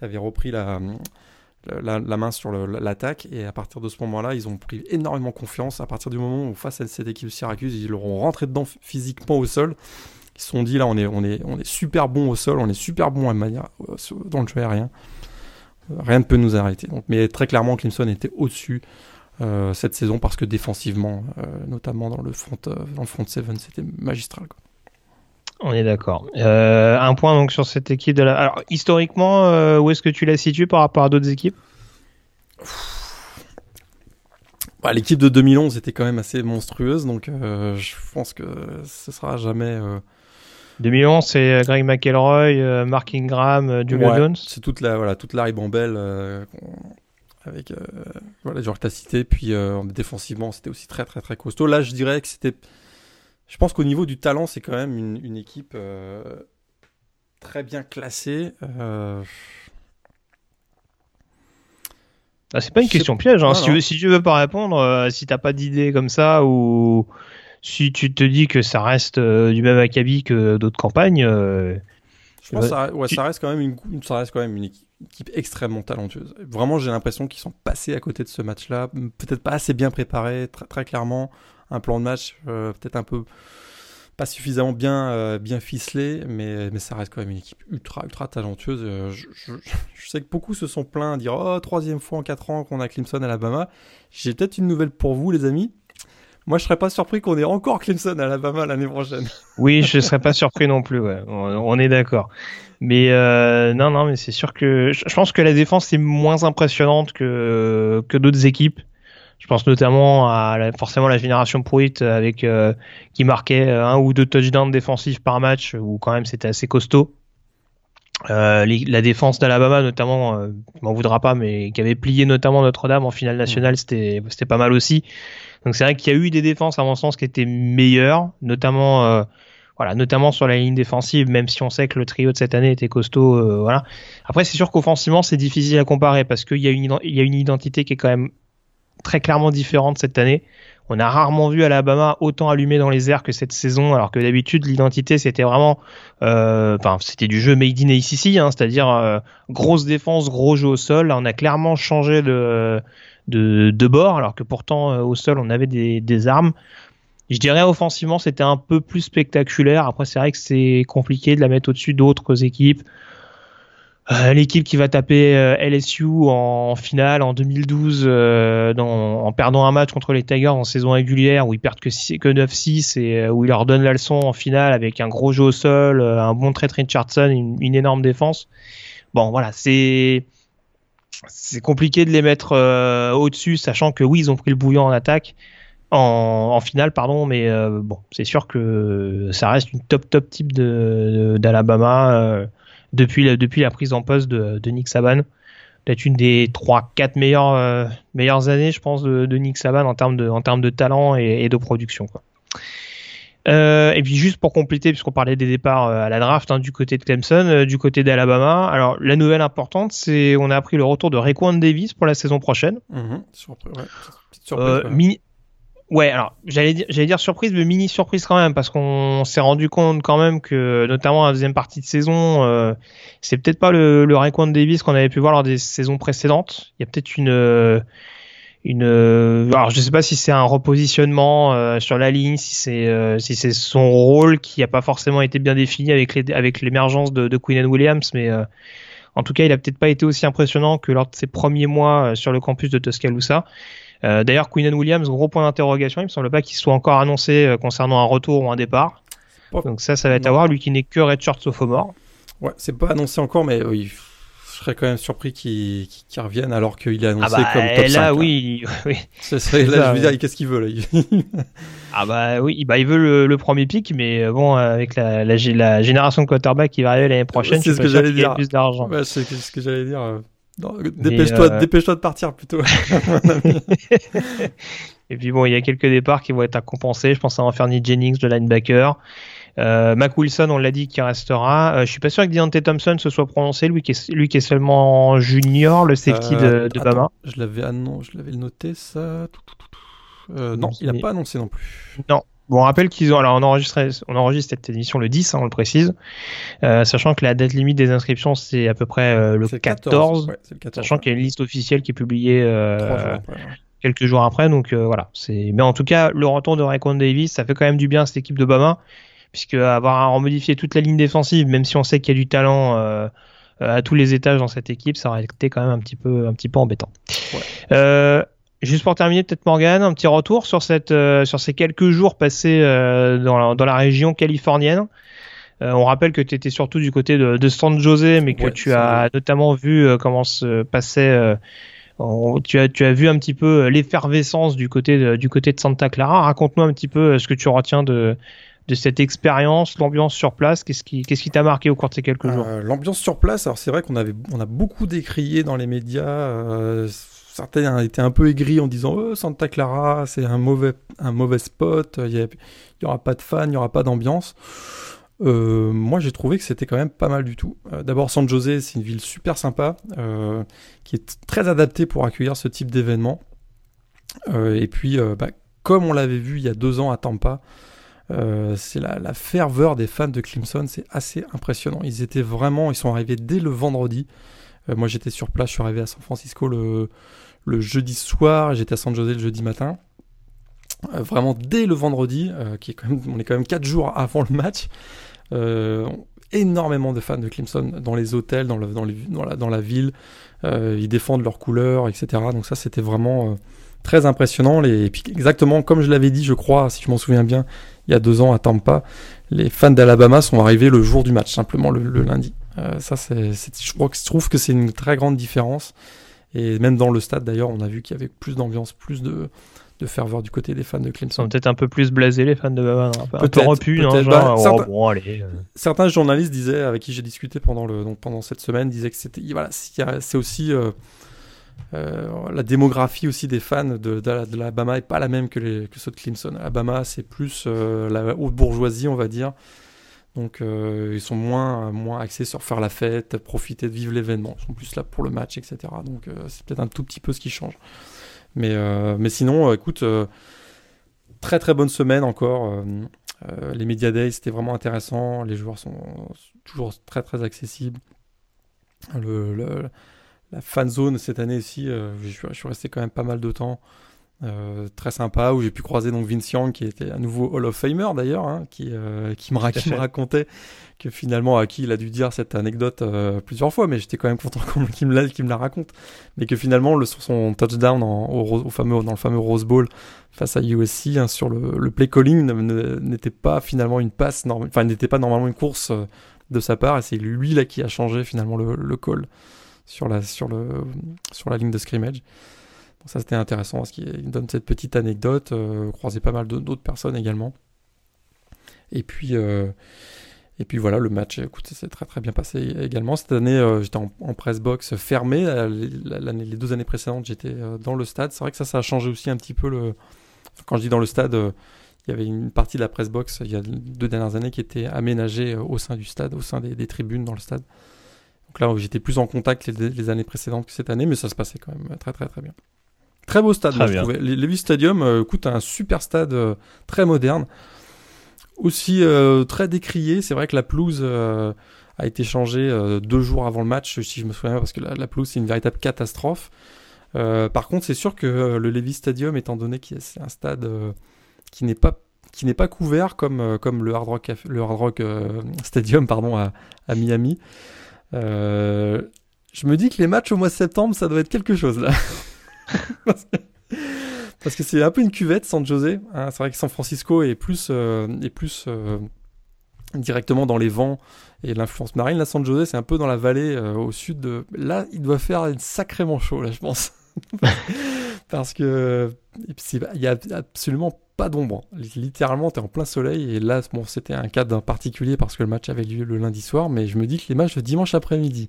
avait repris la, main sur l'attaque. Et à partir de ce moment-là, ils ont pris énormément confiance. À partir du moment où, face à cette équipe Syracuse, ils leur ont rentré dedans physiquement au sol. Ils se sont dit, là, on est, on est, super bon au sol, on est super bon à manière, euh, dans le jeu aérien. Rien ne peut nous arrêter. Donc, mais très clairement, Clemson était au-dessus euh, cette saison parce que défensivement, euh, notamment dans le front, seven, c'était magistral. Quoi. On est d'accord. Euh, un point donc sur cette équipe de la. Alors historiquement, euh, où est-ce que tu la situes par rapport à d'autres équipes? Bah, L'équipe de 2011 était quand même assez monstrueuse, donc euh, je pense que ce sera jamais. 2011, c'est Greg McElroy, Mark Ingram, Julian Jones? C'est toute la voilà toute la ribambelle avec voilà les joueurs que tu as cités. Puis défensivement, c'était aussi très très très costaud. Là, je dirais que c'était je pense qu'au niveau du talent, c'est quand même une, équipe euh, très bien classée. Euh... Ah, c'est pas une question piège. Hein. si, tu veux, si tu veux pas répondre, euh, si t'as pas d'idée comme ça ou si tu te dis que ça reste euh, du même acabit que d'autres campagnes. je pense que ça, ouais, ça, reste quand même une, ça reste quand même une équipe, extrêmement talentueuse. Vraiment, j'ai l'impression qu'ils sont passés à côté de ce match-là. Peut-être pas assez bien préparés, très, très clairement un plan de match euh, peut-être un peu pas suffisamment bien, euh, bien ficelé, mais, mais ça reste quand même une équipe ultra, ultra talentueuse. Euh, je, sais que beaucoup se sont plaints à dire Oh, troisième fois en 4 ans qu'on a Clemson à Alabama. J'ai peut-être une nouvelle pour vous, les amis. Moi, je serais pas surpris qu'on ait encore Clemson à Alabama l'année prochaine. Oui, je serais pas surpris non plus. On, est d'accord. Mais non, non, mais c'est sûr que je pense que la défense est moins impressionnante que que d'autres équipes. Je pense notamment à la, forcément la génération Pruitt avec euh, qui marquait euh, un ou deux touchdowns défensifs par match où quand même c'était assez costaud. Euh, la défense d'Alabama notamment, euh, m'en voudra pas, mais qui avait plié notamment Notre-Dame en finale nationale, c'était c'était pas mal aussi. Donc c'est vrai qu'il y a eu des défenses à mon sens qui étaient meilleures, notamment euh, voilà, notamment sur la ligne défensive, même si on sait que le trio de cette année était costaud. voilà. Après c'est sûr qu'offensivement c'est difficile à comparer parce qu'il y a une il y a une identité qui est quand même très clairement différente cette année. On a rarement vu Alabama autant allumé dans les airs que cette saison, alors que d'habitude l'identité c'était vraiment, euh, c'était du jeu made in ACC, hein, c'est-à-dire euh, grosse défense, gros jeu au sol. Là, on a clairement changé de de, de bord, alors que pourtant euh, au sol on avait des, des armes. Je dirais offensivement c'était un peu plus spectaculaire. Après c'est vrai que c'est compliqué de la mettre au-dessus d'autres équipes. Euh, l'équipe qui va taper euh, LSU en, finale en 2012 euh, en perdant un match contre les Tigers en saison régulière où ils perdent que, que 9-6 et où ils leur donnent la leçon en finale avec un gros jeu au sol, un bon trait Richardson, une, énorme défense. Bon voilà, c'est c'est compliqué de les mettre au-dessus, sachant que oui, ils ont pris le bouillon en attaque, en, finale, pardon, mais bon, c'est sûr que ça reste une top top type d'Alabama depuis la, depuis la prise en poste de, de Nick Saban. Peut-être une des 3-4 meilleures, euh, meilleures années, je pense, de, de, Nick Saban en termes de, en termes de talent et, et de production. Quoi. Euh, et puis juste pour compléter, puisqu'on parlait des départs à la draft hein, du côté de Clemson, du côté d'Alabama. Alors la nouvelle importante, c'est on a appris le retour de Raekwon Davis pour la saison prochaine. Mmh, surprise, ouais. surprise, ouais. Mini, Ouais, alors j'allais dire, j'allais dire surprise, mais mini surprise quand même, parce qu'on s'est rendu compte quand même que, notamment la deuxième partie de saison, euh, c'est peut-être pas le, le Raekwon Davis qu'on avait pu voir lors des saisons précédentes. Il y a peut-être une, une, alors je sais pas si c'est un repositionnement euh, sur la ligne, si c'est, euh, si c'est son rôle qui a pas forcément été bien défini avec les, avec l'émergence de, de Queen Williams, mais euh, en tout cas, il a peut-être pas été aussi impressionnant que lors de ses premiers mois sur le campus de Tuscaloosa. Euh, D'ailleurs, Queenan Williams, gros point d'interrogation. Il me semble pas qu'il soit encore annoncé euh, concernant un retour ou un départ. Oh. Donc ça, ça va être à voir. Lui qui n'est que redshirt sophomore. Ouais, c'est pas annoncé encore, mais oui, je serais quand même surpris qu'il qu revienne alors qu'il est annoncé ah bah, comme top là, 5. oui, [laughs] oui. Ça serait, là, ça, je veux dire, qu'est-ce qu'il veut là [laughs] Ah bah oui, bah il veut le, le, premier pic, mais euh, bon, avec la, la, la génération de quarterback qui va arriver l'année prochaine, c'est ce que j'allais dire. Plus d'argent. Ouais, c'est ce que j'allais dire. Dépêche-toi, euh... dépêche de partir plutôt. [laughs] et puis bon, il y a quelques départs qui vont être à compenser. Je pense à Anthony Jennings, le linebacker. Euh, Mac Wilson, on l'a dit, qui restera. Euh, je suis pas sûr que Deontay Thompson se soit prononcé, lui qui est, lui qui est seulement junior, le safety de, de Bama. Je l'avais ah non, je l'avais noté ça. Euh, non, il a pas annoncé non plus. Non, Bon, on rappelle qu'ils ont, alors on enregistre, on enregistre cette émission le 10, hein, on le précise, euh, sachant que la date limite des inscriptions c'est à peu près euh, le, 14, 14, ouais, le 14, sachant ouais. qu'il y a une liste officielle qui est publiée euh, jours quelques jours après, donc euh, voilà. C'est, mais en tout cas, le retour de Raekwon Davis, ça fait quand même du bien à cette équipe de Bama, puisque avoir à remodifier toute la ligne défensive, même si on sait qu'il y a du talent euh, à tous les étages dans cette équipe, ça aurait été quand même un petit peu, un petit peu embêtant. Euh, Juste pour terminer, peut-être Morgan, un petit retour sur cette euh, sur ces quelques jours passés euh, dans, la, dans la région californienne. Euh, on rappelle que tu étais surtout du côté de, de San José, mais que ouais, tu as vrai. notamment vu euh, comment se passait. tu as tu as vu un petit peu l'effervescence du côté de, du côté de Santa Clara. Raconte-nous un petit peu ce que tu retiens de de cette expérience, l'ambiance sur place, qu'est-ce qui qu'est-ce qui t'a marqué au cours de ces quelques jours? L'ambiance sur place, alors c'est vrai qu'on avait on a beaucoup décrié dans les médias certains étaient un peu aigris en disant oh, Santa Clara, c'est un mauvais, un mauvais spot, il n'y aura pas de fans, il n'y aura pas d'ambiance. Euh, moi, j'ai trouvé que c'était quand même pas mal du tout. Euh, D'abord, San José, c'est une ville super sympa, euh, qui est très adaptée pour accueillir ce type d'événement. Et puis, bah, comme on l'avait vu il y a deux ans à Tampa, c'est la, la, ferveur des fans de Clemson, c'est assez impressionnant. Ils étaient vraiment, ils sont arrivés dès le vendredi. Moi, j'étais sur place, je suis arrivé à San Francisco le, le jeudi soir, j'étais à San José le jeudi matin. Euh, vraiment dès le vendredi, euh, qui est quand même, on est quand même 4 jours avant le match. Euh, énormément de fans de Clemson dans les hôtels, dans, la, ville. ils défendent leurs couleurs, etc. Donc ça, c'était vraiment très impressionnant. Et puis exactement comme je l'avais dit, je crois, si je m'en souviens bien, il y a deux ans à Tampa, les fans d'Alabama sont arrivés le jour du match, simplement le, le lundi. Ça, c'est, je, crois que, je trouve que c'est une très grande différence. Et même dans le stade, d'ailleurs, on a vu qu'il y avait plus d'ambiance, plus de, de ferveur du côté des fans de Clemson. Peut-être un peu plus blasés les fans de Bama, un peu repu, non, genre, bah, oh, certains, bon, allez. Euh. certains, journalistes disaient, avec qui j'ai discuté pendant, le, donc pendant cette semaine, disaient que c'était, voilà, c'est aussi euh, euh, la démographie aussi des fans de, de, de l'Alabama est pas la même que, les, que ceux de Clemson. Alabama, c'est plus euh, la haute bourgeoisie, on va dire. Donc euh, ils sont moins, moins axés sur faire la fête, profiter de vivre l'événement. Ils sont plus là pour le match, etc. Donc euh, c'est peut-être un tout petit peu ce qui change. Mais, euh, mais sinon, écoute, très très bonne semaine encore. les Media Days, c'était vraiment intéressant. Les joueurs sont toujours très très accessibles. Le, la fan zone cette année aussi, je suis resté quand même pas mal de temps. Euh, très sympa où j'ai pu croiser donc Vince Young qui était un nouveau Hall of Famer d'ailleurs hein, qui, euh, qui, me, qui me racontait que finalement à qui il a dû dire cette anecdote euh, plusieurs fois mais j'étais quand même content [laughs] qu'il me, qu me la raconte. Mais que finalement le, son touchdown en, au, au, fameux, dans le fameux Rose Bowl face à USC hein, sur le, le, play calling n'était pas finalement une passe enfin n'était pas normalement une course euh, de sa part et c'est lui là qui a changé finalement le, le call sur la, sur, le, sur la ligne de scrimmage ça c'était intéressant parce qu'il donne cette petite anecdote, euh, pas mal d'autres personnes également. Et puis, euh, et puis voilà, le match, écoute, c'est très très bien passé également. Cette année, euh, j'étais en, press box fermé. les deux années précédentes, j'étais dans le stade. C'est vrai que ça, ça a changé aussi un petit peu le. Quand je dis dans le stade, il y avait une partie de la press box il y a deux dernières années qui était aménagée au sein du stade, au sein des, tribunes dans le stade. Donc là, j'étais plus en contact les, années précédentes que cette année, mais ça se passait quand même très très très bien. Très beau stade, je trouvais. Levi Stadium euh, coûte un super stade euh, très moderne. Aussi euh, très décrié. C'est vrai que la pelouse a été changée deux jours avant le match, si je me souviens, parce que la, pelouse c'est une véritable catastrophe. par contre, c'est sûr que le Levi Stadium, étant donné que c'est un stade qui n'est pas qui n'est pas couvert comme, comme le Hard Rock, le Hard Rock Stadium pardon, à, à Miami. je me dis que les matchs au mois de septembre, ça doit être quelque chose là. [laughs] parce que c'est un peu une cuvette, San José. Hein. C'est vrai que San Francisco est plus, euh, est plus euh, directement dans les vents et l'influence marine. La San José, c'est un peu dans la vallée euh, au sud de. Là, il doit faire sacrément chaud, là, je pense. [laughs] parce que il y a absolument pas d'ombre. Littéralement, tu es en plein soleil. Et là, bon, c'était un cas d'un particulier parce que le match avait lieu le lundi soir. Mais je me dis que les matchs de dimanche après-midi,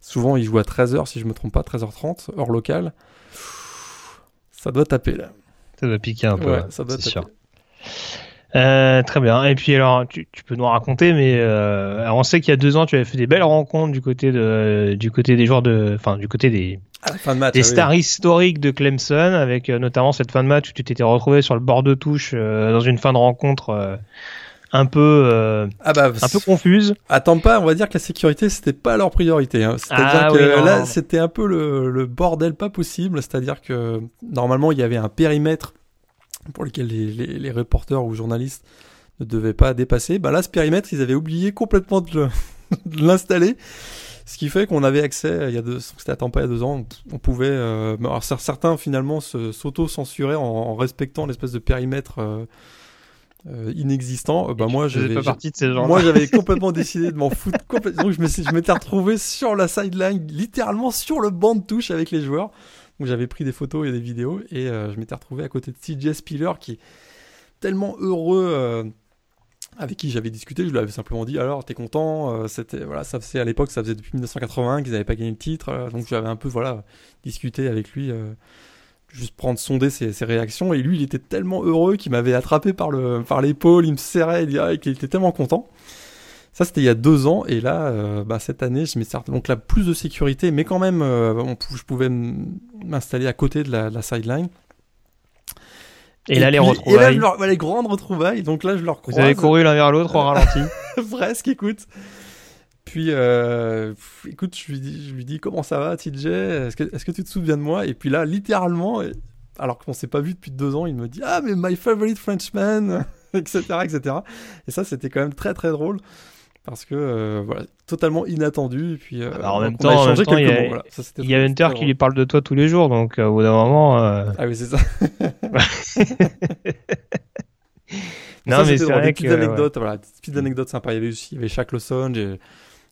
souvent ils jouent à 13h, si je me trompe pas, 13h30, heure locale. Ça doit taper là. Ça doit piquer un peu. Ouais, ça doit taper. Sûr. Euh, très bien. Et puis alors, tu, peux nous raconter, mais euh, on sait qu'il y a deux ans, tu avais fait des belles rencontres du côté de, du côté des joueurs de, enfin du côté des, des stars historiques de Clemson, avec euh, notamment cette fin de match où tu t'étais retrouvé sur le bord de touche dans une fin de rencontre un peu euh, ah bah, un peu confuse. Attends pas, on va dire que la sécurité c'était pas leur priorité. Hein. C'est-à-dire ah que là c'était un peu le, le, bordel pas possible. C'est-à-dire que normalement il y avait un périmètre pour lequel les, les, les, reporters ou journalistes ne devaient pas dépasser. Bah là ce périmètre ils avaient oublié complètement de [laughs] l'installer. Ce qui fait qu'on avait accès, il y a deux, c'était à Tampa il y a deux ans, on pouvait, euh, alors certains finalement s'auto-censuraient en, en, respectant l'espèce de périmètre euh, euh, inexistant, euh, bah moi j'avais moi j'avais complètement décidé de m'en foutre [laughs] complètement. Donc je me je m'étais retrouvé sur la sideline, littéralement sur le banc de touche avec les joueurs. J'avais pris des photos et des vidéos et euh, je m'étais retrouvé à côté de CJ Spiller qui est tellement heureux avec qui j'avais discuté, je lui avais simplement dit alors t'es content, c'était voilà, ça faisait à l'époque ça faisait depuis 1981 qu'ils n'avaient pas gagné le titre, donc j'avais un peu voilà discuté avec lui juste prendre sonder ses, ses, réactions et lui il était tellement heureux qu'il m'avait attrapé par le par l'épaule il me serrait il, il était tellement content ça c'était il y a deux ans et là euh, bah, cette année je mets donc là plus de sécurité mais quand même euh, on, je pouvais m'installer à côté de la, la sideline et, là, les retrouvailles. Et là, les grandes retrouvailles. Donc là, je leur croise. Vous avez couru l'un vers l'autre au [laughs] ralenti. Presque, écoute. Puis, euh, écoute, je lui, dis, je lui dis comment ça va, TJ Est-ce que, est que, tu te souviens de moi? Et puis là, littéralement, alors qu'on s'est pas vu depuis deux ans, il me dit Ah, mais my favorite Frenchman, [laughs] etc., etc. Et ça, c'était quand même très très drôle parce que euh, voilà, totalement inattendu. Et puis, euh, en même temps, il y a, Hunter qui lui parle de toi tous les jours, donc au bout d'un moment. Ah oui, c'est ça. [laughs] non, mais c'est vrai des petites anecdotes, voilà, des petites anecdotes sympas. Il y avait aussi, il y avait Shaq Lawson.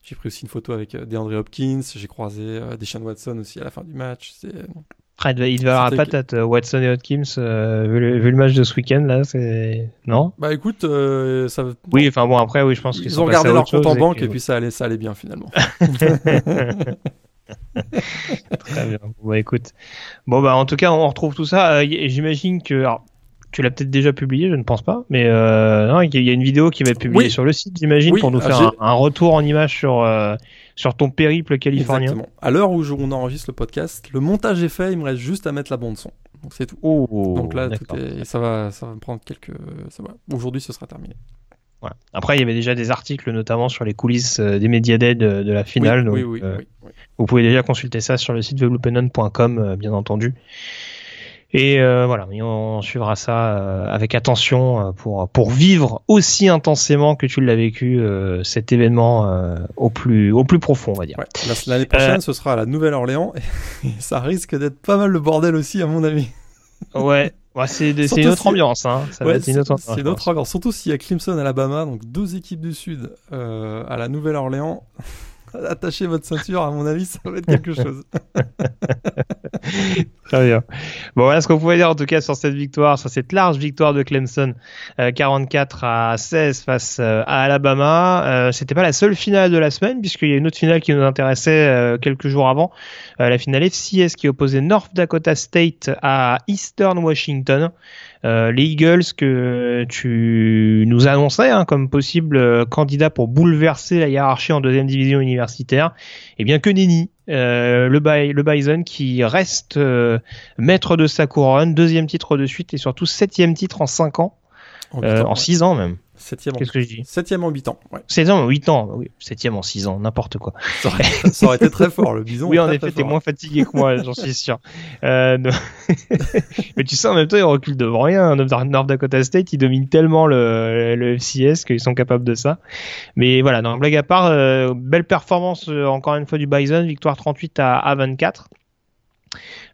J'ai pris aussi une photo avec euh, DeAndre Hopkins. J'ai croisé euh, Deshaun Watson aussi à la fin du match. Ah, il va avoir la patate, Watson et Hopkins, vu, le, match de ce week-end, là, c'est. Non? Bah écoute, ça. Oui, enfin bon, après, oui, je pense qu'ils Ils ont gardé leur compte en banque et, puis ça allait, ça allait bien finalement. [laughs] Très bien. Bon, bah écoute. Bon, bah en tout cas, on retrouve tout ça. J'imagine que. Alors, tu l'as peut-être déjà publié, je ne pense pas, mais euh, il y a une vidéo qui va être publiée sur le site, j'imagine, pour nous faire un, retour en image sur euh, sur ton périple californien. Exactement. À l'heure où on enregistre le podcast, le montage est fait, il me reste juste à mettre la bande son. Donc c'est tout. Oh, Donc là, ça va, ça va me prendre quelques. Aujourd'hui, ce sera terminé. Après, il y avait déjà des articles, notamment sur les coulisses euh, des médias d'aide de, la finale. Oui, oui, oui, Vous pouvez déjà consulter ça sur le site weblopenon.com, bien entendu. Et euh, voilà, on suivra ça euh, avec attention euh, pour pour vivre aussi intensément que tu l'as vécu cet événement au plus au plus profond, on va dire. L'année prochaine, ce sera à la Nouvelle-Orléans [laughs] et ça risque d'être pas mal le bordel aussi, à mon avis. Ouais. c'est une autre ambiance, hein. Ça va être une autre ambiance. C'est une autre ambiance. Surtout s'il y a Clemson, Alabama, donc deux équipes du Sud à la Nouvelle-Orléans. [laughs] Attachez votre ceinture, à mon avis, ça va être [laughs] quelque chose. [laughs] Très bien. Bon, voilà ce qu'on pouvait dire en tout cas sur cette victoire, sur cette large victoire de Clemson, 44 à 16 face à Alabama. C'était pas la seule finale de la semaine puisqu'il y a une autre finale qui nous intéressait quelques jours avant, la finale FCS qui opposait North Dakota State à Eastern Washington. Euh, les Eagles que tu nous annonçais hein, comme possible euh, candidat pour bouleverser la hiérarchie en deuxième division universitaire, et eh bien que nenni. Euh, le, le Bison qui reste maître de sa couronne, deuxième titre de suite et surtout septième titre en cinq ans, en, six ans même. Septième Qu'est-ce que je dis Septième en 8 ans. Ouais. Septième en 8 ans, oui. Septième en 6 ans, n'importe quoi. Ça aurait, été très fort, le bison. [laughs] oui, en effet, t'es moins fatigué que moi, j'en suis sûr. Euh, [laughs] mais tu sais, en même temps, ils reculent devant rien. North Dakota State, ils dominent tellement le, le FCS qu'ils sont capables de ça. Mais voilà, non, blague à part, euh, belle performance euh, encore une fois du Bison, victoire 38 à, à 24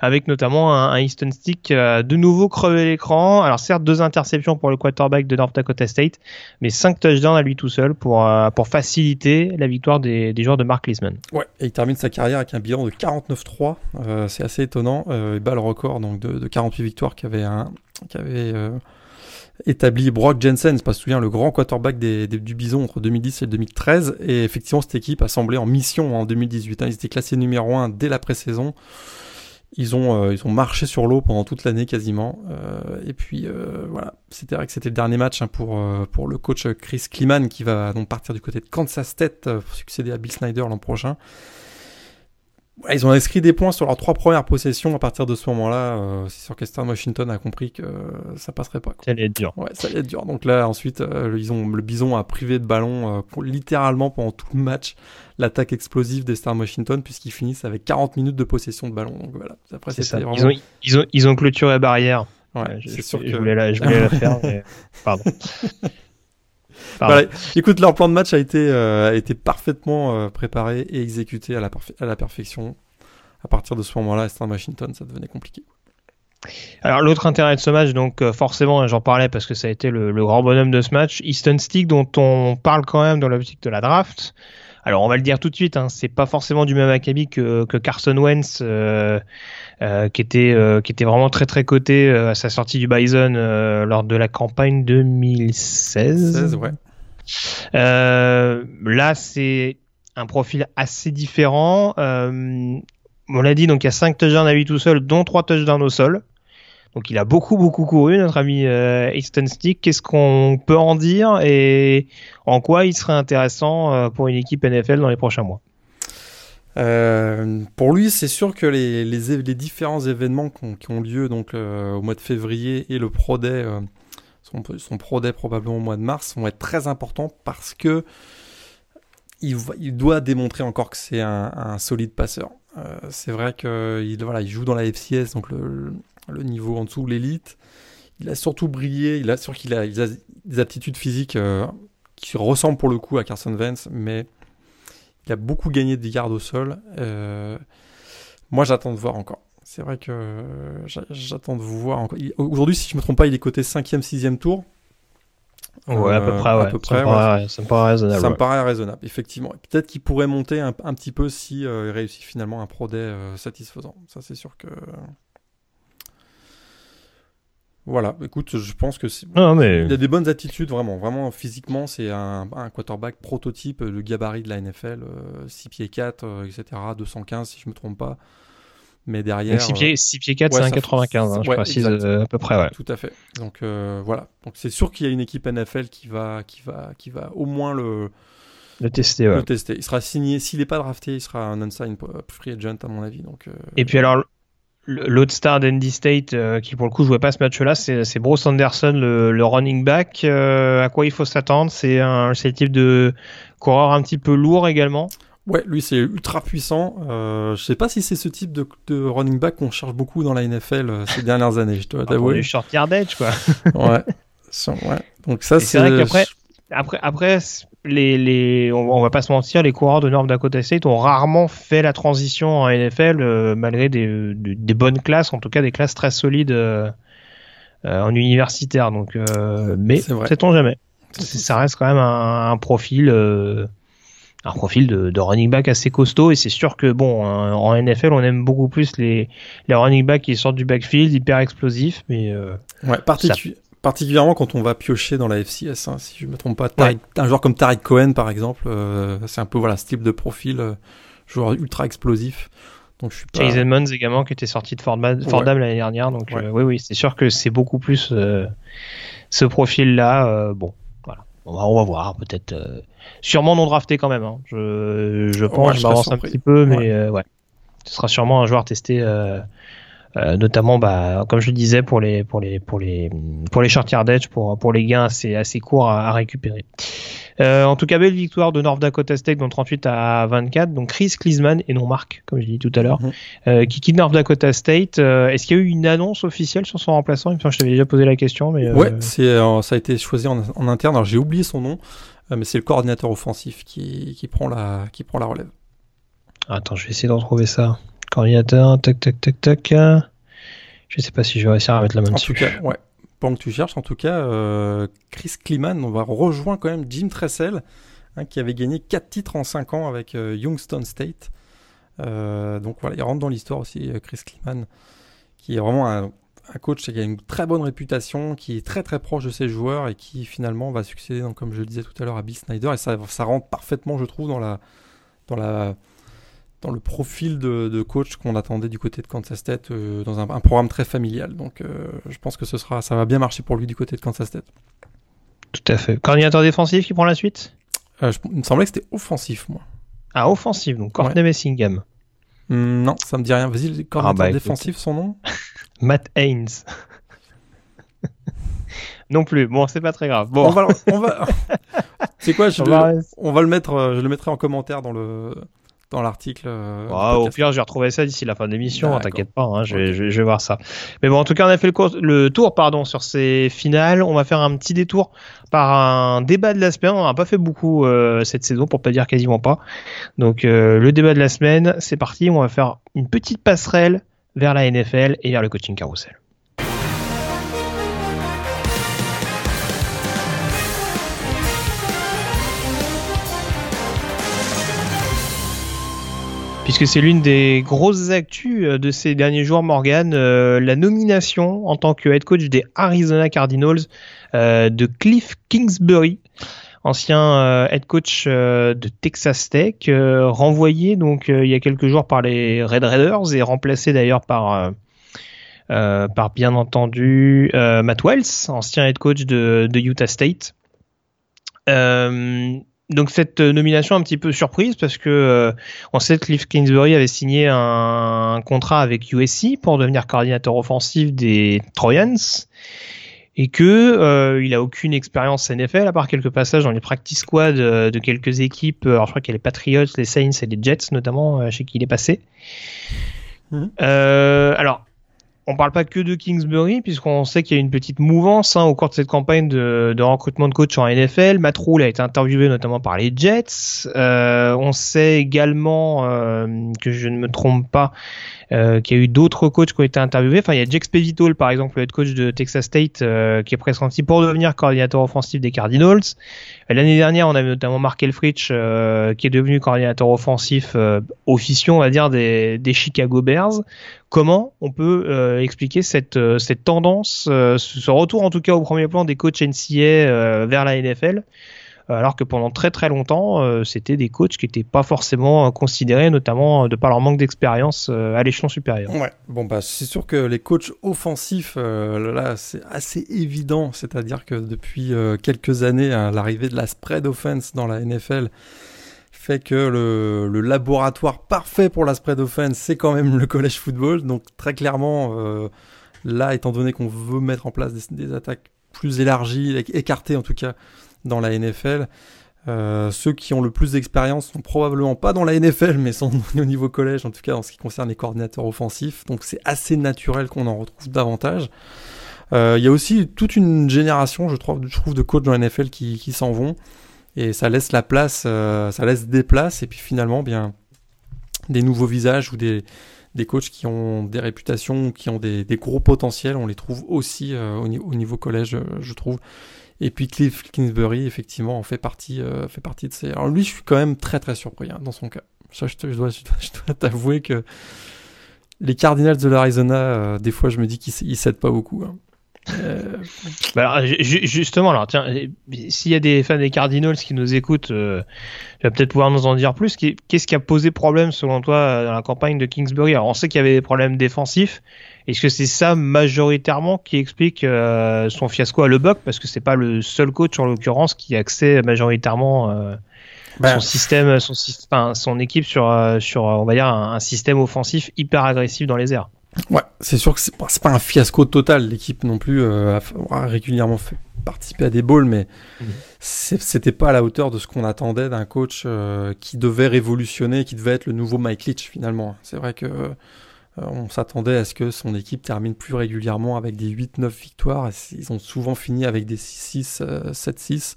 avec notamment un, Easton Stick a de nouveau crevé l'écran. Alors certes deux interceptions pour le quarterback de North Dakota State, mais cinq touchdowns à lui tout seul pour, euh, pour faciliter la victoire des, des joueurs de Mark Lisman. Ouais, et il termine sa carrière avec un bilan de 49-3, euh, c'est assez étonnant. Euh, il bat le record donc de, de 48 victoires qu'avait un établi Brock Jensen, pas souviens, le grand quarterback des, du Bison entre 2010 et 2013. Et effectivement, cette équipe a semblé en mission en 2018. Hein. Ils étaient classés numéro 1 dès la pré-saison. Ils ont, euh, ils ont marché sur l'eau pendant toute l'année quasiment. Euh, et puis euh, voilà, c'était vrai que c'était le dernier match hein, pour, pour le coach Chris Kliman qui va donc partir du côté de Kansas State pour succéder à Bill Snyder l'an prochain ils ont inscrit des points sur leurs trois premières possessions. À partir de ce moment-là, euh, c'est sûr qu'Estern Washington a compris que ça passerait pas. Ça allait être dur. Ouais, ça allait être dur. Donc là, ensuite, euh, le, bison, le Bison a privé de ballon euh, littéralement pendant tout le match l'attaque explosive d'Estern Washington puisqu'ils finissent avec 40 minutes de possession de ballon. Donc voilà. Après, c'est ça. Vraiment... Ils, ont, ils, ont, ils ont clôturé la barrière. Ouais, c'est sûr que je voulais la, je voulais la faire. Mais... [laughs] Pardon. Écoute, leur plan de match a été, euh, a été parfaitement euh, préparé et exécuté à la, à la perfection. À partir de ce moment-là, Eastern Washington, ça devenait compliqué. Alors l'autre intérêt de ce match, donc euh, forcément, j'en parlais parce que ça a été le, grand bonhomme de ce match, Easton Stick dont on parle quand même dans l'optique de la draft. Alors on va le dire tout de suite, hein, c'est pas forcément du même acabit que, que Carson Wentz, euh, euh, qui était euh, qui était vraiment très très coté euh, à sa sortie du Bison lors de la campagne 2016. 16, ouais. là c'est un profil assez différent. on l'a dit, donc il y a 5 touchdowns à lui tout seul, dont 3 touchdowns au sol. Donc il a beaucoup beaucoup couru notre ami euh, Easton Stick. Qu'est-ce qu'on peut en dire et en quoi il serait intéressant euh, pour une équipe NFL dans les prochains mois? Euh, pour lui, c'est sûr que les, différents événements qui ont, lieu donc au mois de février et le Pro Day, son, Pro Day probablement au mois de mars, vont être très importants parce que il, doit démontrer encore que c'est un, solide passeur. c'est vrai qu'il voilà, il joue dans la FCS, donc niveau en dessous, l'élite. Il a surtout brillé, il a sûr qu'il a, des aptitudes physiques euh, qui ressemblent pour le coup à Carson Vance, mais il a beaucoup gagné de garde au sol. Euh, moi, j'attends de voir encore. C'est vrai que j'attends de voir encore. Aujourd'hui, si je ne me trompe pas, il est côté 5e, 6e tour. Ouais, à peu près, ouais. À peu près, ça, me paraît, raisonnable. Ça me paraît raisonnable, effectivement. Peut-être qu'il pourrait monter un, petit peu si euh, il réussit finalement un pro day satisfaisant. Ça, c'est sûr que voilà, écoute, je pense que c'est... mais... il a des bonnes attitudes vraiment, vraiment physiquement, c'est un, quarterback prototype, le gabarit de la NFL, 6 euh, pieds 4, etc., 215 si je me trompe pas. Mais derrière 6 pieds, 6 pieds 4, c'est un 95, hein, je précise euh, à peu près, ouais. Tout à fait. Donc euh, voilà. Donc c'est sûr qu'il y a une équipe NFL qui va qui va qui va au moins le le tester, ouais. Le tester. Il sera signé s'il n'est pas drafté, il sera un unsigned free agent à mon avis. Donc Et puis alors L'autre star d'Andy State euh, qui pour le coup jouait pas ce match-là, c'est Bruce Anderson, le, running back. Euh, à quoi il faut s'attendre? C'est un le type de coureur un petit peu lourd également. Ouais, lui c'est ultra puissant. Euh, je sais pas si c'est ce type de, de running back qu'on cherche beaucoup dans la NFL euh, ces dernières années. Je dois [laughs] t'avouer. short yardage quoi. ouais. ouais. Donc ça c'est. vrai qu'après, après, après les, les, on, va pas se mentir, les coureurs de North Dakota State ont rarement fait la transition en NFL euh, malgré des, des, bonnes classes, en tout cas des classes très solides euh, euh en universitaire. Donc, mais sait-on jamais. Ça reste quand même un, un profil un profil de, running back assez costaud et c'est sûr que bon en NFL on aime beaucoup plus les, les running backs qui sortent du backfield hyper explosifs mais ouais, particulièrement quand on va piocher dans la FCS hein, si je me trompe pas un joueur comme Tariq Cohen par exemple euh, c'est un peu voilà ce type de profil euh, joueur ultra explosif donc je suis pas... Chase Edmonds également qui était sorti de Fordham, l'année dernière donc oui oui c'est sûr que c'est beaucoup plus ce profil là bon on va, voir, peut-être. Euh, sûrement non drafté quand même. Hein. Je, je pense, je m'avance un petit peu, mais euh, ouais. Ce sera sûrement un joueur testé. Euh, notamment bah, comme je le disais pour les pour les pour les pour les short yardage pour pour les gains assez assez courts à récupérer euh, en tout cas, belle victoire de North Dakota State, donc 38 à 24. Donc Chris Klisman et non Marc, comme je l'ai dit tout à l'heure, mhm. euh, qui quitte North Dakota State. Euh, est-ce qu'il y a eu une annonce officielle sur son remplaçant? Il me semble que je t'avais déjà posé la question. Mais, Ouais, c'est, ça a été choisi en, interne. Alors j'ai oublié son nom, mais c'est le coordinateur offensif qui, qui, prend la, qui prend la relève. Attends, je vais essayer de retrouver ça. Coordinateur, tac, tac, tac, tac. Je sais pas si je vais réussir à mettre la main dessus. En tout cas, ouais que tu cherches, en tout cas, euh, Chris Kliman, on va rejoindre quand même Jim Tressel, hein, qui avait gagné 4 titres en 5 ans avec euh, Youngstown State. Euh, donc voilà, il rentre dans l'histoire aussi, Chris Kliman, qui est vraiment un, coach qui a une très bonne réputation, qui est très très proche de ses joueurs et qui finalement va succéder, donc, comme je le disais tout à l'heure, à Bill Snyder. Et ça, ça rentre parfaitement, je trouve, dans la, dans la dans le profil de, coach qu'on attendait du côté de Kansas State euh, dans un, programme très familial. Donc euh, je pense que ce sera, ça va bien marcher pour lui du côté de Kansas State. Tout à fait. Coordinateur défensif qui prend la suite? Euh, Il me semblait que c'était offensif, moi. Ah, offensif, donc Courtney Messingham. Hmm, non, ça me dit rien. Vas-y, coordinateur ah, bah, défensif, son nom? [laughs] Matt Haynes. [laughs] non plus. Bon, c'est pas très grave. Bon. On va, c'est [laughs] quoi je, on va le mettre. Je le mettrai en commentaire dans le dans l'article. Euh, ah, au pire, je vais retrouver ça d'ici la fin de l'émission, t'inquiète pas, hein, je, vais, voir ça. Mais bon, en tout cas, on a fait le, le, tour pardon, sur ces finales. On va faire un petit détour par un débat de la semaine. On n'a pas fait beaucoup euh, cette saison, pour pas dire quasiment pas. Donc, euh, le débat de la semaine, c'est parti. On va faire une petite passerelle vers la NFL et vers le coaching carousel. Puisque c'est l'une des grosses actus euh, de ces derniers jours, Morgan, euh, la nomination en tant que head coach des Arizona Cardinals euh, de Cliff Kingsbury, ancien head coach de Texas Tech, renvoyé donc il y a quelques jours par les Red Raiders et remplacé d'ailleurs par par bien entendu Matt Wells, ancien head coach de, de Utah State. Euh, donc cette euh, nomination un petit peu surprise parce que euh, on sait que Cliff Kingsbury avait signé un, contrat avec USC pour devenir coordinateur offensif des Trojans et que euh, il a aucune expérience NFL à part quelques passages dans les practice squad de quelques équipes. Alors je crois qu'il y a les Patriots, les Saints et les Jets notamment chez qui il est passé. Mmh. alors on parle pas que de Kingsbury, puisqu'on sait qu'il y a une petite mouvance hein, au cours de cette campagne de, recrutement de coach en NFL. Matt Rule a été interviewé notamment par les Jets. Euh, on sait également euh, que je ne me trompe pas euh, qu'il a eu d'autres coachs qui ont été interviewés. Enfin, il y a Jake Spevito, par exemple, le head coach de Texas State, euh, qui est pressenti pour devenir coordinateur offensif des Cardinals. L'année dernière, on avait notamment Mark Elfrich, euh, qui est devenu coordinateur offensif officieux, on va dire, des, des Chicago Bears. Comment on peut expliquer cette, cette tendance, ce retour en tout cas au premier plan des coachs NCA vers la NFL euh, alors que pendant très très longtemps, euh, c'était des coachs qui n'étaient pas forcément considérés, notamment de par leur manque d'expérience euh, à l'échelon supérieur. Ouais, bon bah c'est sûr que les coachs offensifs, là c'est assez évident, c'est-à-dire que depuis quelques années, hein, l'arrivée de la spread offense dans la NFL fait que le, laboratoire parfait pour la spread offense, c'est quand même le college football. Donc très clairement, là, étant donné qu'on veut mettre en place des attaques plus élargies, écartées en tout cas dans la NFL. Euh, ceux qui ont le plus d'expérience sont probablement pas dans la NFL, mais sont [laughs] au niveau collège, en tout cas en ce qui concerne les coordinateurs offensifs. Donc c'est assez naturel qu'on en retrouve davantage. Euh, il y a aussi toute une génération, je trouve, de coachs dans la NFL qui, s'en vont. Et ça laisse la place, euh, ça laisse des places. Et puis finalement, bien, des nouveaux visages ou des, des coachs qui ont des réputations, qui ont des, gros potentiels, on les trouve aussi au, au, niveau collège, je trouve. Et puis Cliff Kingsbury, effectivement, en fait partie, euh, fait partie de ces. Alors lui, je suis quand même très très surpris hein, dans son cas. Ça, je, [laughs] dois, t'avouer que les Cardinals de l'Arizona, euh, des fois, je me dis qu'ils cèdent pas beaucoup. Hein. Euh... Bah justement, alors tiens, s'il y a des fans des Cardinals qui nous écoutent, euh, tu vas peut-être pouvoir nous en dire plus. Qu'est-ce qui a posé problème selon toi dans la campagne de Kingsbury? Alors on sait qu'il y avait des problèmes défensifs. Est-ce que c'est ça majoritairement qui explique euh, son fiasco à Lebuck Parce que c'est pas le seul coach en l'occurrence qui accède majoritairement euh, ben, son système, son, enfin, son équipe sur, euh, sur on va dire un, système offensif hyper agressif dans les airs. Ouais, c'est sûr que c'est pas, pas un fiasco total. L'équipe non plus a, régulièrement fait participer à des balls, mais mhm. c'était pas à la hauteur de ce qu'on attendait d'un coach qui devait révolutionner, qui devait être le nouveau Mike Leach finalement. C'est vrai que euh, on s'attendait à ce que son équipe termine plus régulièrement avec des 8-9 victoires. Ils ont souvent fini avec des 6-6, 7-6.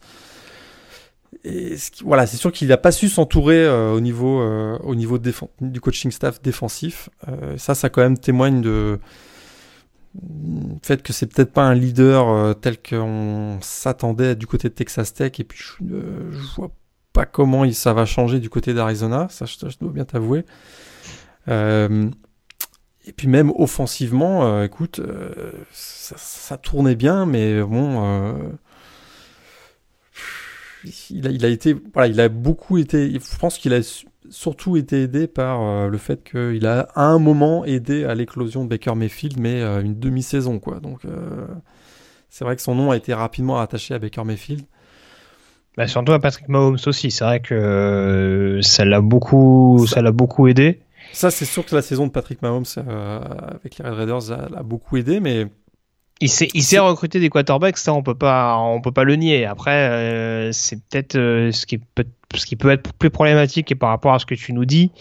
Euh, voilà, c'est sûr qu'il n'a pas su s'entourer euh, au niveau, au niveau du coaching staff défensif. ça, ça quand même témoigne de fait que c'est peut-être pas un leader tel qu'on s'attendait du côté de Texas Tech. Et puis je, je vois pas comment ça va changer du côté d'Arizona. Ça, je, dois bien t'avouer. Et puis même offensivement, euh, écoute, euh, ça, tournait bien, mais bon, euh, il, a, il, a, été, voilà, il a beaucoup été, je pense qu'il a surtout été aidé par le fait qu'il a à un moment aidé à l'éclosion de Baker Mayfield, mais une demi-saison, quoi. Donc c'est vrai que son nom a été rapidement attaché à Baker Mayfield. Bah, surtout à Patrick Mahomes aussi, c'est vrai que ça l'a beaucoup, ça l'a beaucoup aidé. Ça, c'est sûr que la saison de Patrick Mahomes euh, avec les Red Raiders a, beaucoup aidé, mais il s'est, il s'est recruté des quarterbacks, ça on peut pas, on peut pas le nier. Après, euh, c'est peut-être euh, ce qui peut, ce qui peut être plus problématique et par rapport à ce que tu nous dis,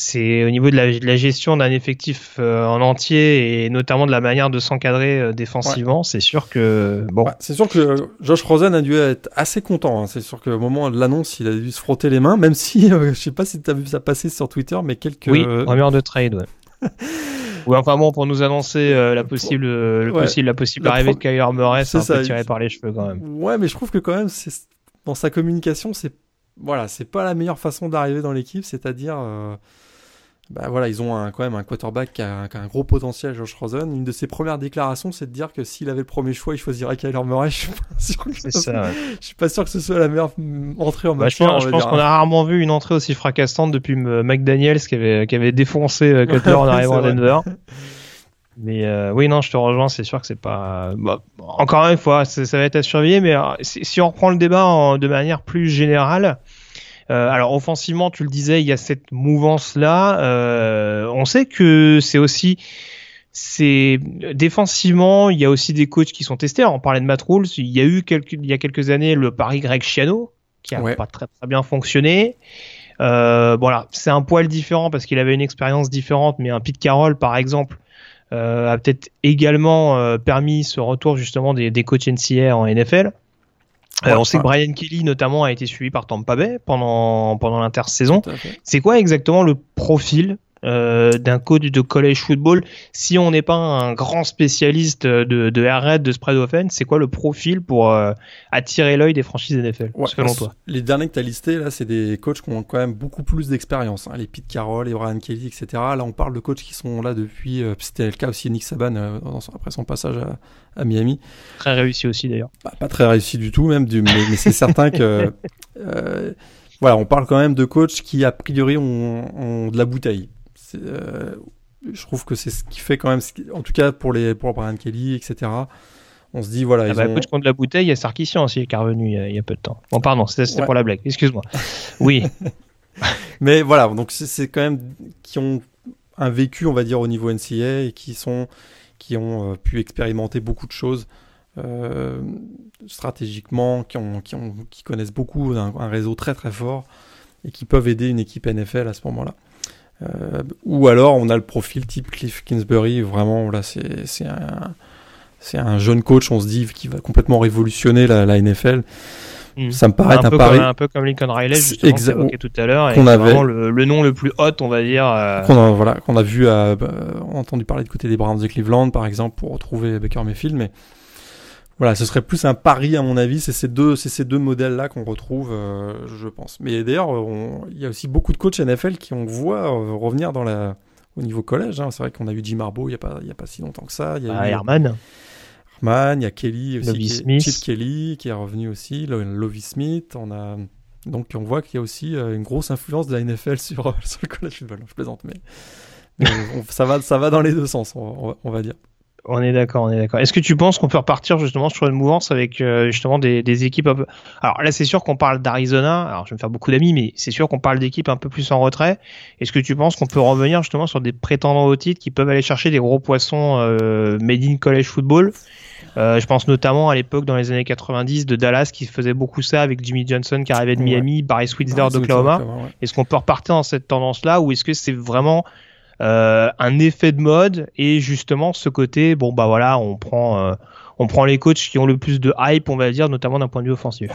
c'est au niveau de la, gestion d'un effectif euh, en entier et notamment de la manière de s'encadrer euh, défensivement. C'est sûr que bon. c'est sûr que Josh Rosen a dû être assez content. Hein. C'est sûr qu'au moment de l'annonce, il a dû se frotter les mains, même si euh, [laughs] je sais pas si tu as vu ça passer sur Twitter, mais quelques. Oui, rumeur de trade. Ouais. [laughs] Ou enfin bon, pour nous annoncer la possible, le possible, la possible arrivée de Kyler Murray, c'est un peu tiré par les cheveux quand même. Ouais, mais je trouve que quand même, c'est dans sa communication, c'est voilà, c'est pas la meilleure façon d'arriver dans l'équipe, c'est-à-dire bah voilà, ils ont un, quand même un quarterback qui a, un, gros potentiel, Josh Rosen. Une de ses premières déclarations, c'est de dire que s'il avait le premier choix, il choisirait Kyler Murray. [laughs] Je suis pas sûr que, je suis pas sûr que ce soit la meilleure entrée en match. Bah, je pense, qu'on a rarement vu une entrée aussi fracassante depuis McDaniels qui avait, qui avait défoncé euh, Cutler en [laughs] arrivant à Denver. Mais euh, oui, non, je te rejoins, c'est sûr que c'est pas. Bah, encore une fois, ça, va être à surveiller, mais euh, si, on reprend le débat de manière plus générale, euh, alors offensivement, tu le disais, il y a cette mouvance là. Euh, on sait que c'est aussi c'est défensivement, il y a aussi des coachs qui sont testés. on parlait de Matt Rules, il y a eu quelques, il y a quelques années le pari Greg Schiano qui a pas très très bien fonctionné. Euh, voilà, c'est un poil différent parce qu'il avait une expérience différente, mais un Pete Carroll par exemple euh, a peut-être également euh, permis ce retour justement des, des coachs NCA en NFL. Euh, on sait que Brian Kelly notamment a été suivi par Tampa Bay pendant pendant l'intersaison. C'est quoi exactement le profil euh, d'un coach de college football si on n'est pas un grand spécialiste de, de de spread offense c'est quoi le profil pour euh, attirer l'œil des franchises NFL selon toi? les derniers que tu as listés là c'est des coachs qui ont quand même beaucoup plus d'expérience hein. les Pete Carroll les Brian Kelly etc là on parle de coachs qui sont là depuis c'était le cas aussi Nick Saban après son passage à, à Miami. Très réussi aussi d'ailleurs. pas très réussi du tout même, du, mais, c'est certain que [laughs] euh, voilà, on parle quand même de coachs qui a priori ont, de la bouteille. Euh, je trouve que c'est ce qui fait quand même, en tout cas pour les pour Brian Kelly, etc. On se dit voilà. Ah bah, coach contre la bouteille, il y a Sarkissian aussi qui est revenu il y, a, peu de temps. Bon pardon, c'était pour la blague. Excuse-moi. Oui. [laughs] mais voilà, donc c'est quand même qui ont un vécu, on va dire, au niveau NCA et qui sont qui ont euh, pu expérimenter beaucoup de choses euh, stratégiquement, qui, ont, qui, ont, qui connaissent beaucoup un, réseau très très fort et qui peuvent aider une équipe NFL à ce moment-là. Euh, ou alors on a le profil type Cliff Kingsbury, vraiment là c'est un, un jeune coach, on se dit, qui va complètement révolutionner la, la NFL. Mm. Ça me paraît un, un peu pari. Comme, un peu comme Lincoln Riley, justement, évoqué tout à l'heure. Qu'on avait vraiment le, le, nom le plus hot, on va dire. Euh... Qu'on a, voilà, qu'on a vu, à, bah, entendu parler du côté des Browns de Cleveland, par exemple, pour retrouver Baker Mayfield, mais Voilà, ce serait plus un pari à mon avis. C'est ces deux, c'est ces deux modèles-là qu'on retrouve, euh, je pense. Mais d'ailleurs, il y a aussi beaucoup de coachs NFL qui on voit euh, revenir dans la, au niveau collège. Hein. C'est vrai qu'on a eu Jim Harbaugh il y a pas, il y a pas si longtemps que ça. Il y a Ah, eu Herman. Herman, il y a Kelly aussi, Smith. Chip Kelly qui est revenu aussi, Lo- Lovie Smith. On a donc on voit qu'il y a aussi euh, une grosse influence de la NFL [laughs] sur, euh, sur le college football. Je plaisante, mais, mais on- ça va, ça va dans les deux sens, on, on va- on va dire. On est d'accord, on est d'accord. Est-ce que tu penses qu'on peut repartir justement sur une mouvance avec euh, justement des, des équipes un peu... Alors là, c'est sûr qu'on parle d'Arizona. Alors je vais me faire beaucoup d'amis, mais c'est sûr qu'on parle d'équipes un peu plus en retrait. Est-ce que tu penses qu'on peut revenir justement sur des prétendants au titre qui peuvent aller chercher des gros poissons euh, made in college football? Euh, Je pense notamment à l'époque dans les années 90 de Dallas qui faisait beaucoup ça avec Jimmy Johnson qui arrivait de Ouais. Miami, Barry Switzer Ouais, d'Oklahoma. ouais. Est-ce qu'on peut repartir dans cette tendance-là ou est-ce que c'est vraiment un effet de mode et justement ce côté, bon bah voilà, on prend, euh, on prend les coachs qui ont le plus de hype, on va dire, notamment d'un point de vue offensif.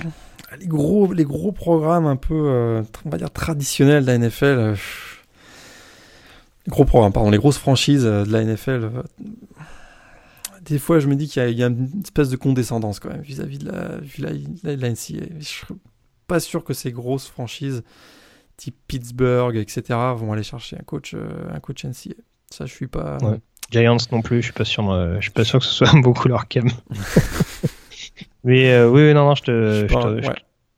Les gros, les gros programmes un peu, euh, on va dire, traditionnels de la NFL. euh, gros programmes, pardon, les grosses franchises euh, de la NFL. euh, des fois, je me dis qu'il y, a- une espèce de condescendance quand même vis-à-vis de la, de la, de la NCAA. Suis pas sûr que ces grosses franchises type Pittsburgh, etc., vont aller chercher un coach, euh, un coach NCAA. Ça, je suis pas. Ouais. Giants non plus, je suis pas sûr, euh, je suis pas sûr que ce soit [laughs] beaucoup leur cam. [laughs] Mais euh, oui, non, non, je te, Je te, ouais.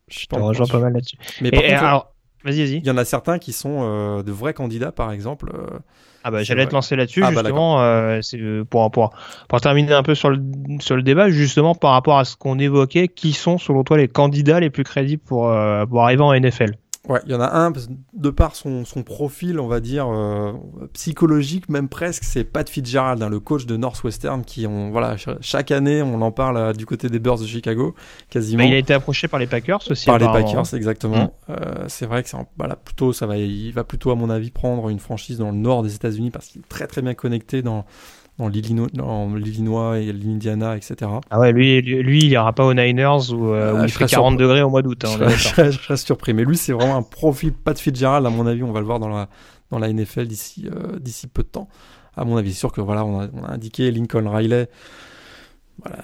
je Je te rejoins pas mal là-dessus. Mais Et, contre, alors, vas-y, vas-y. il y en a certains qui sont euh, de vrais candidats, par exemple. euh, Ah bah j'allais te lancer là-dessus Ah bah justement c'est euh, pour, pour pour terminer un peu sur le sur le débat justement par rapport à ce qu'on évoquait qui sont selon toi les candidats les plus crédibles pour pour arriver en NFL Ouais, il y en a un, parce que de par son, son profil, on va dire, euh, psychologique, même presque, c'est Pat Fitzgerald, hein, le coach de Northwestern, qui, on, voilà, ch- chaque année, on en parle euh, du côté des Bears de Chicago, quasiment. Bah, il a été approché par les Packers aussi par les. Packers, exactement. Euh, c'est vrai que c'est un- voilà, plutôt, ça va, il va plutôt, à mon avis, prendre une franchise dans le nord des États-Unis parce qu'il est très très bien connecté dans, dans l'Illinois, et l'Indiana, etc. ah ouais lui lui, lui, il ira pas aux Niners où, euh, où Ah, il je fait serais 40 surpris. degrés au mois d'août hein, je, serais- [laughs] je serais surpris. Mais lui, c'est vraiment un profil Pat Fitzgerald, à mon avis, on va le voir dans la, dans la NFL d'ici euh, d'ici peu de temps. À mon avis, c'est sûr que voilà, on a, on a indiqué Lincoln Riley, voilà,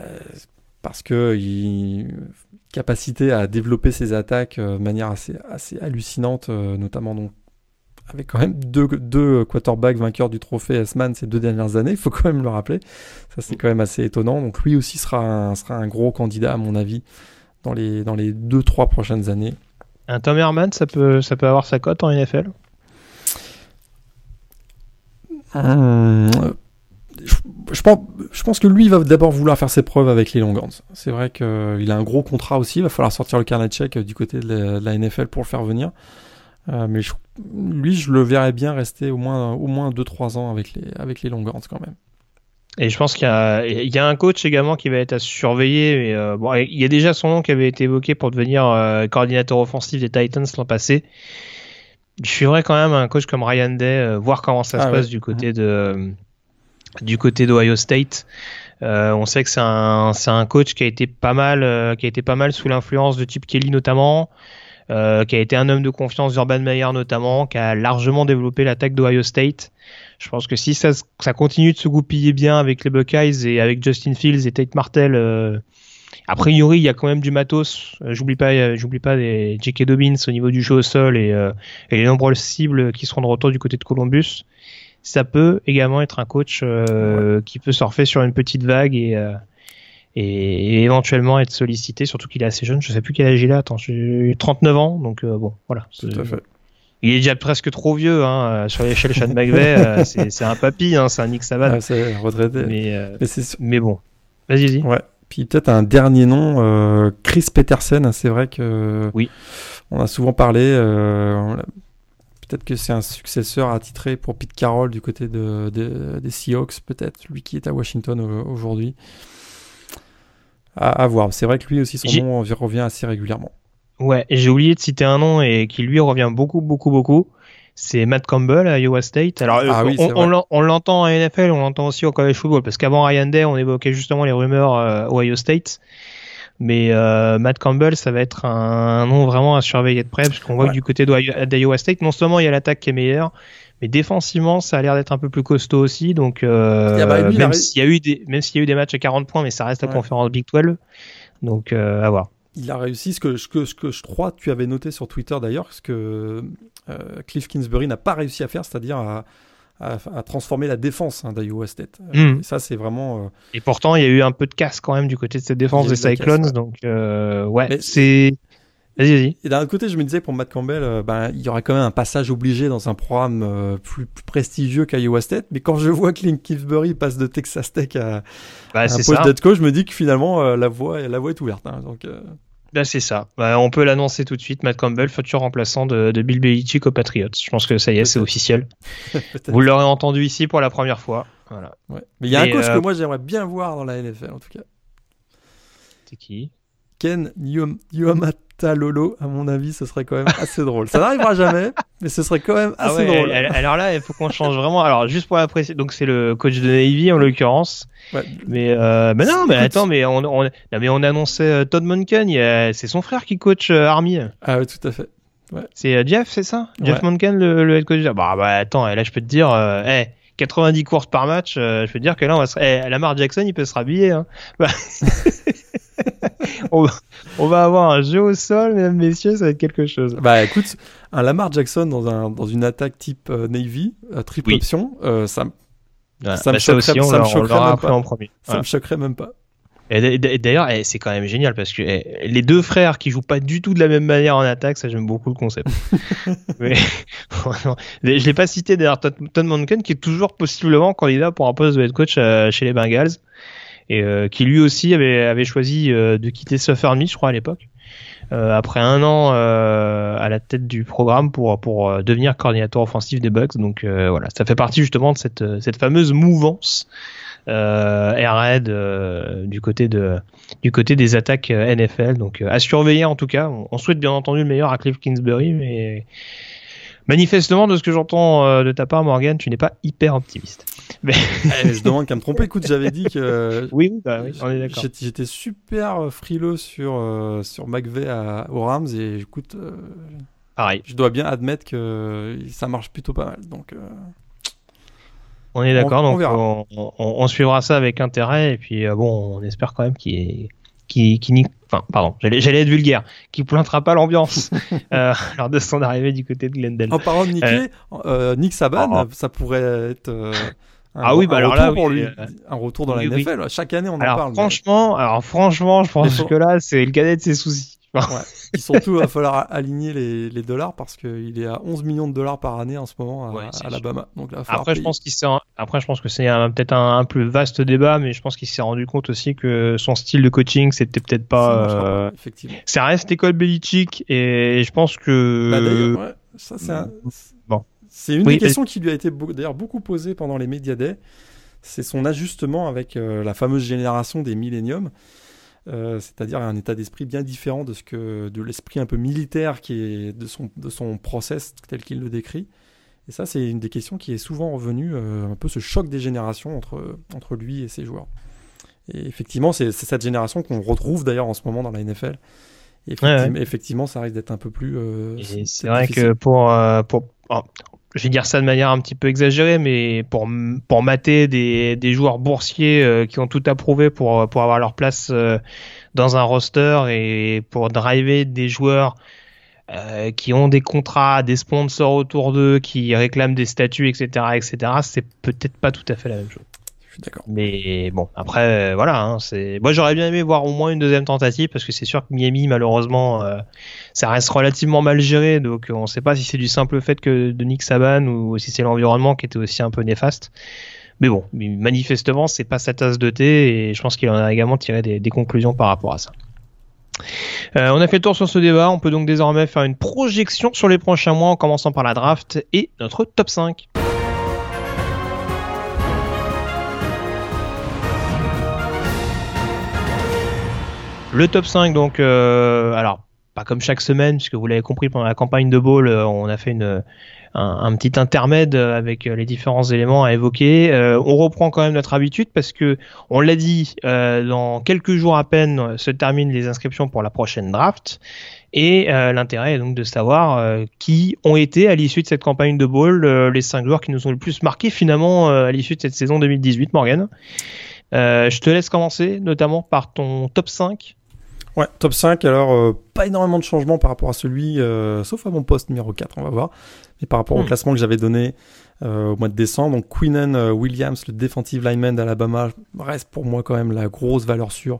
parce que il capacité à développer ses attaques euh, de manière assez, assez hallucinante, notamment donc avec quand même deux, deux quarterbacks vainqueurs du trophée S-Man ces deux dernières années, il faut quand même le rappeler. Ça, c'est quand même assez étonnant. Donc lui aussi sera un, sera un gros candidat, à mon avis, dans les, dans les deux, trois prochaines années. un Tom Herman ça peut ça peut avoir sa cote en NFL Hum, euh, je, je pense, je pense que lui, il va d'abord vouloir faire ses preuves avec les Longhorns. C'est vrai qu'il a un gros contrat aussi. Il va falloir sortir le carnet de chèque du côté de la, de la NFL pour le faire venir. Euh, mais je- lui, je le verrais bien rester au moins, au moins 2-3 ans avec les, avec les Longhorns quand même. Et je pense qu'il y y a un coach également qui va être à surveiller. Mais, euh, bon, il y a déjà son nom qui avait été évoqué pour devenir euh, coordinateur offensif des Titans l'an passé. Je suivrais quand même un coach comme Ryan Day, voir comment ça Ah se ouais. passe du côté de du côté d'Ohio State. Euh, on sait que c'est un, un coach qui a été pas mal, euh, qui a été pas mal sous l'influence de Chip Kelly notamment, euh, qui a été un homme de confiance d'Urban Meyer notamment, qui a largement développé l'attaque d'Ohio State. Je pense que si ça, ça continue de se goupiller bien avec les Buckeyes et avec Justin Fields et Tate Martell, euh, a priori il y a quand même du matos. Euh, j'oublie pas, euh, j'oublie pas des J.K. Dobbins au niveau du jeu au sol et, euh, et les nombreuses cibles qui seront de retour du côté de Columbus. Ça peut également être un coach euh, qui peut surfer sur une petite vague et, euh, et, et éventuellement être sollicité, surtout qu'il est assez jeune. Je sais plus quel âge il a. Attends, j'ai 39 ans, donc euh, bon, voilà. Tout à fait. Il est déjà presque trop vieux hein, euh, sur l'échelle Sean McVay. euh, [laughs] c'est un papy, hein, c'est un Nick Saban. Ah, c'est retraité. Mais, mais, bon, vas-y, vas-y. Ouais. Puis peut-être un dernier nom, euh, Chris Peterson. C'est vrai que Oui. on a souvent parlé. euh, peut-être que c'est un successeur attitré pour Pete Carroll du côté de, de- des Seahawks, peut-être lui qui est à Washington au- aujourd'hui. À, à voir. C'est vrai que lui aussi son J'ai- nom revient assez régulièrement. Ouais, j'ai oublié de citer un nom et qui lui revient beaucoup, beaucoup, beaucoup. C'est Matt Campbell à Iowa State. Alors, Ah euh, oui, on, l'entend en NFL, on l'entend aussi au college football, parce qu'avant Ryan Day, on évoquait justement les rumeurs euh, Ohio State. Mais euh, Matt Campbell, ça va être un, un nom vraiment à surveiller de près, parce qu'on voit Ouais. que du côté d'Iowa State, non seulement il y a l'attaque qui est meilleure, mais défensivement, ça a l'air d'être un peu plus costaud aussi. Donc, euh, Ah bah, lui, même s'il y a eu des, même s'il y a eu des matchs à 40 points, mais ça reste la Ouais. conférence Big 12. Donc, euh, à voir. Il a réussi ce que, ce que, ce que je crois tu avais noté sur Twitter d'ailleurs, ce que euh, Cliff Kingsbury n'a pas réussi à faire, c'est-à-dire à, à, à transformer la défense hein, d'Iowa State. Mm. et ça, c'est vraiment. euh, Et pourtant, il y a eu un peu de casse quand même du côté de cette défense des Cyclones. casse, ouais. Donc, euh, ouais, Mais- c'est. Vas-y, vas-y. Et d'un autre côté, je me disais pour Matt Campbell, euh, ben, il y aurait quand même un passage obligé dans un programme euh, plus, plus prestigieux qu'Iowa State. Mais quand je vois que Clint Kingsbury passe de Texas Tech à, Bah, à un poste d'head coach, je me dis que finalement euh, la voie, la voie est ouverte. hein. donc, euh, Bah, c'est ça. Bah, on peut l'annoncer tout de suite. Matt Campbell, futur remplaçant de, de Bill Belichick aux Patriots. Je pense que ça y est, c'est officiel. [laughs] Vous l'aurez entendu ici pour la première fois. Voilà. Ouais. Mais il y a un coach euh, que moi j'aimerais bien voir dans la NFL en tout cas. C'est qui? Ken Niom- Niumatalolo, à mon avis, ce serait quand même assez drôle. Ça n'arrivera jamais, mais ce serait quand même Ah assez ouais, drôle. alors là, il faut qu'on change vraiment. Alors, juste pour l'apprécier, donc c'est le coach de Navy en l'occurrence. Ouais. Mais, euh, mais non, mais attends, mais on, on, non, mais on annonçait euh, Todd Monken, c'est son frère qui coach euh, Army. Ah oui, tout à fait. C'est Jeff, c'est ça? Jeff. Monken, le, le head coach? Bah, bah attends, là je peux te dire, euh, 90 courses par match, euh, je peux te dire que là, on va se... eh, Lamar Jackson, il peut se rhabiller. Hein. Bah. [laughs] on, va- on va avoir un jeu au sol, mesdames, messieurs, ça va être quelque chose. Bah écoute, un Lamar Jackson dans, un, dans une attaque type euh, Navy, euh, triple Oui. option, euh, ça, Voilà. Ça me Bah, choquerait- aussi, on ça me choquerait même pas. en premier. ça Voilà. me choquerait même pas. Et D'ailleurs, eh, c'est quand même génial parce que eh, les deux frères qui jouent pas du tout de la même manière en attaque, ça j'aime beaucoup le concept. [laughs] Mais, [laughs] je l'ai pas cité d'ailleurs, Todd Monken qui est toujours possiblement candidat pour un poste de head coach euh, chez les Bengals et euh, qui lui aussi avait, avait choisi euh, de quitter Me, je crois à l'époque, euh, après un an euh, à la tête du programme pour pour euh, devenir coordinateur offensif des Bucks. Donc euh, voilà, ça fait partie justement de cette cette fameuse mouvance euh, euh, du côté de du côté des attaques euh, NFL. Donc euh, à surveiller en tout cas. On, on souhaite bien entendu le meilleur à Cliff Kingsbury, mais manifestement de ce que j'entends de ta part, Morgan, tu n'es pas hyper optimiste. [laughs] Mais Eh, je demande qu'à me tromper. Écoute, j'avais dit que [laughs] oui, bah, oui, on est d'accord. j'étais super frileux sur, sur McVeigh à, aux Rams et écoute, Pareil, je dois bien admettre que ça marche plutôt pas mal. Donc, euh, on est d'accord. on Donc on, on- on suivra ça avec intérêt et puis euh, bon, on espère quand même qu'il est qui, qui nie- enfin pardon, j'allais être vulgaire, qui pointera pas l'ambiance [laughs] euh, lors de son arrivée du côté de Glendale. En parlant de Nicky, euh, Nick Saban, Oh. ça pourrait être euh, un, Ah oui, bah un alors retour là, pour oui, lui, euh, un retour dans oui, la oui. NFL. Chaque année, on en parle. mais franchement, alors franchement, je pense que là c'est le cadet de ses soucis. Il surtout va falloir aligner les, les dollars parce qu'il est à 11 millions de dollars par année en ce moment à, Ouais, à Alabama. Donc là, il Après, je pense qu'il s'est. Après, je pense que c'est peut-être un, un plus vaste débat, mais je pense qu'il s'est rendu compte aussi que son style de coaching, c'était peut-être Ça pas. euh, pas, effectivement. Ça reste école Belichick, et je pense que. Bah, d'ailleurs, ouais, ça, c'est un- Bon. C'est une Oui, des questions qui lui a été d'ailleurs beaucoup posée pendant les Media Day. C'est son ajustement avec euh, la fameuse génération des milléniums. Euh, c'est-à-dire un état d'esprit bien différent de ce que de l'esprit un peu militaire qui est de son de son process tel qu'il le décrit. Et ça, c'est une des questions qui est souvent revenue, euh, un peu ce choc des générations entre entre lui et ses joueurs. Et effectivement, c'est cette génération qu'on retrouve d'ailleurs en ce moment dans la NFL. Et effectivement, effectivement, ça risque d'être un peu plus. euh, c'est c'est vrai difficile. que pour, euh, pour oh, je vais dire ça de manière un petit peu exagérée, mais pour, pour mater des, des joueurs boursiers euh, qui ont tout approuvé pour, pour avoir leur place euh, dans un roster et pour driver des joueurs euh, qui ont des contrats, des sponsors autour d'eux, qui réclament des statuts, etc., etc., c'est peut-être pas tout à fait la même chose. D'accord. Mais bon, après, euh, voilà. Hein, c'est. Moi, j'aurais bien aimé voir au moins une deuxième tentative parce que c'est sûr que Miami, malheureusement, euh, ça reste relativement mal géré. Donc, on ne sait pas si c'est du simple fait que de Nick Saban ou si c'est l'environnement qui était aussi un peu néfaste. Mais bon, manifestement, c'est pas sa tasse de thé et je pense qu'il en a également tiré des, des conclusions par rapport à ça. Euh, on a fait le tour sur ce débat. On peut donc désormais faire une projection sur les prochains mois en commençant par la draft et notre top 5. Le top 5, donc, euh, alors, pas comme chaque semaine, puisque vous l'avez compris, pendant la campagne de Ball, euh, on a fait un, petit intermède avec les différents éléments à évoquer. on reprend quand même notre habitude parce que on l'a dit, dans quelques jours à peine se terminent les inscriptions pour la prochaine draft. Et l'intérêt est donc de savoir qui ont été à l'issue de cette campagne de ball les cinq joueurs qui nous ont le plus marqué finalement à l'issue de cette saison 2018, Morgan. je te laisse commencer, notamment par ton top 5 Ouais, top 5, alors euh, pas énormément de changements par rapport à celui, euh, sauf à mon poste numéro 4, on va voir. Mais par rapport au hmm. classement que j'avais donné euh, au mois de décembre, donc Queenan Williams, le defensive lineman d'Alabama, reste pour moi quand même la grosse valeur sûre.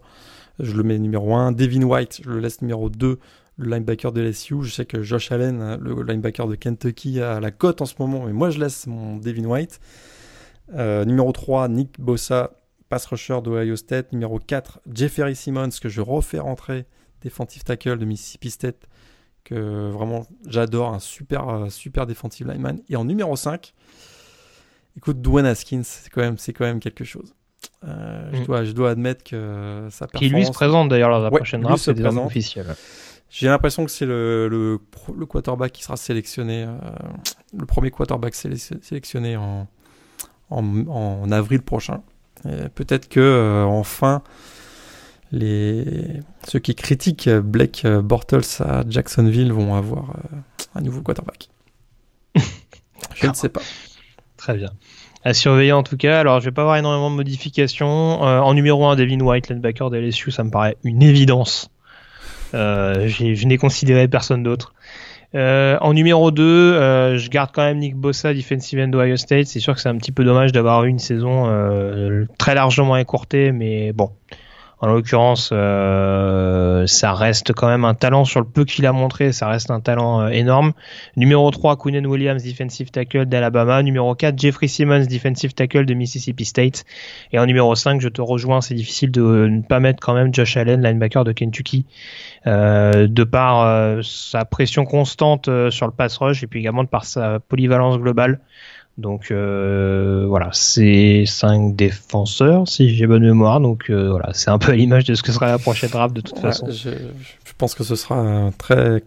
Je le mets numéro 1. Devin White, je le laisse numéro 2. Le linebacker de LSU, je sais que Josh Allen, le linebacker de Kentucky, a la cote en ce moment, mais moi je laisse mon Devin White. numéro 3, Nick Bossa, pass rusher d'Ohio State. Numéro 4, Jeffery Simmons, que je refais rentrer, defensive tackle de Mississippi State, que vraiment j'adore, un super, euh, super defensive lineman. Et en numéro 5, écoute, Dwayne Haskins, c'est quand, même, quand même quelque chose. Euh, je, mm. dois, je dois admettre que sa performance... Qui lui se présente d'ailleurs lors de la prochaine draft, c'est déjà officiel. J'ai l'impression que c'est le, le, le, quarterback qui sera sélectionné, euh, le premier quarterback sélectionné en, en, en avril prochain. Peut-être que euh, enfin les ceux qui critiquent Blake Bortles à Jacksonville vont avoir euh, un nouveau quarterback. [laughs] je ne sais pas. Très bien. À surveiller en tout cas. Alors, je vais pas avoir énormément de modifications. Euh, en numéro 1, Devin White, linebacker de LSU, ça me paraît une évidence. je n'ai considéré personne d'autre. Euh, en numéro 2, euh, je garde quand même Nick Bossa, defensive end d'Ohio State. C'est sûr que c'est un petit peu dommage d'avoir eu une saison euh, très largement écourtée, mais bon, en l'occurrence, euh, ça reste quand même un talent sur le peu qu'il a montré, ça reste un talent euh, énorme. Numéro 3, Koonen Williams, defensive tackle d'Alabama. Numéro 4, Jeffrey Simmons, defensive tackle de Mississippi State. Et en numéro 5, je te rejoins, c'est difficile de ne pas mettre quand même Josh Allen, linebacker de Kentucky, euh, de par sa pression constante sur le pass rush et puis également de par sa polyvalence globale. Donc euh, voilà, c'est cinq défenseurs si j'ai bonne mémoire. Donc euh, voilà, c'est un peu à l'image de ce que sera la prochaine draft de toute façon. Je, pense que ce sera très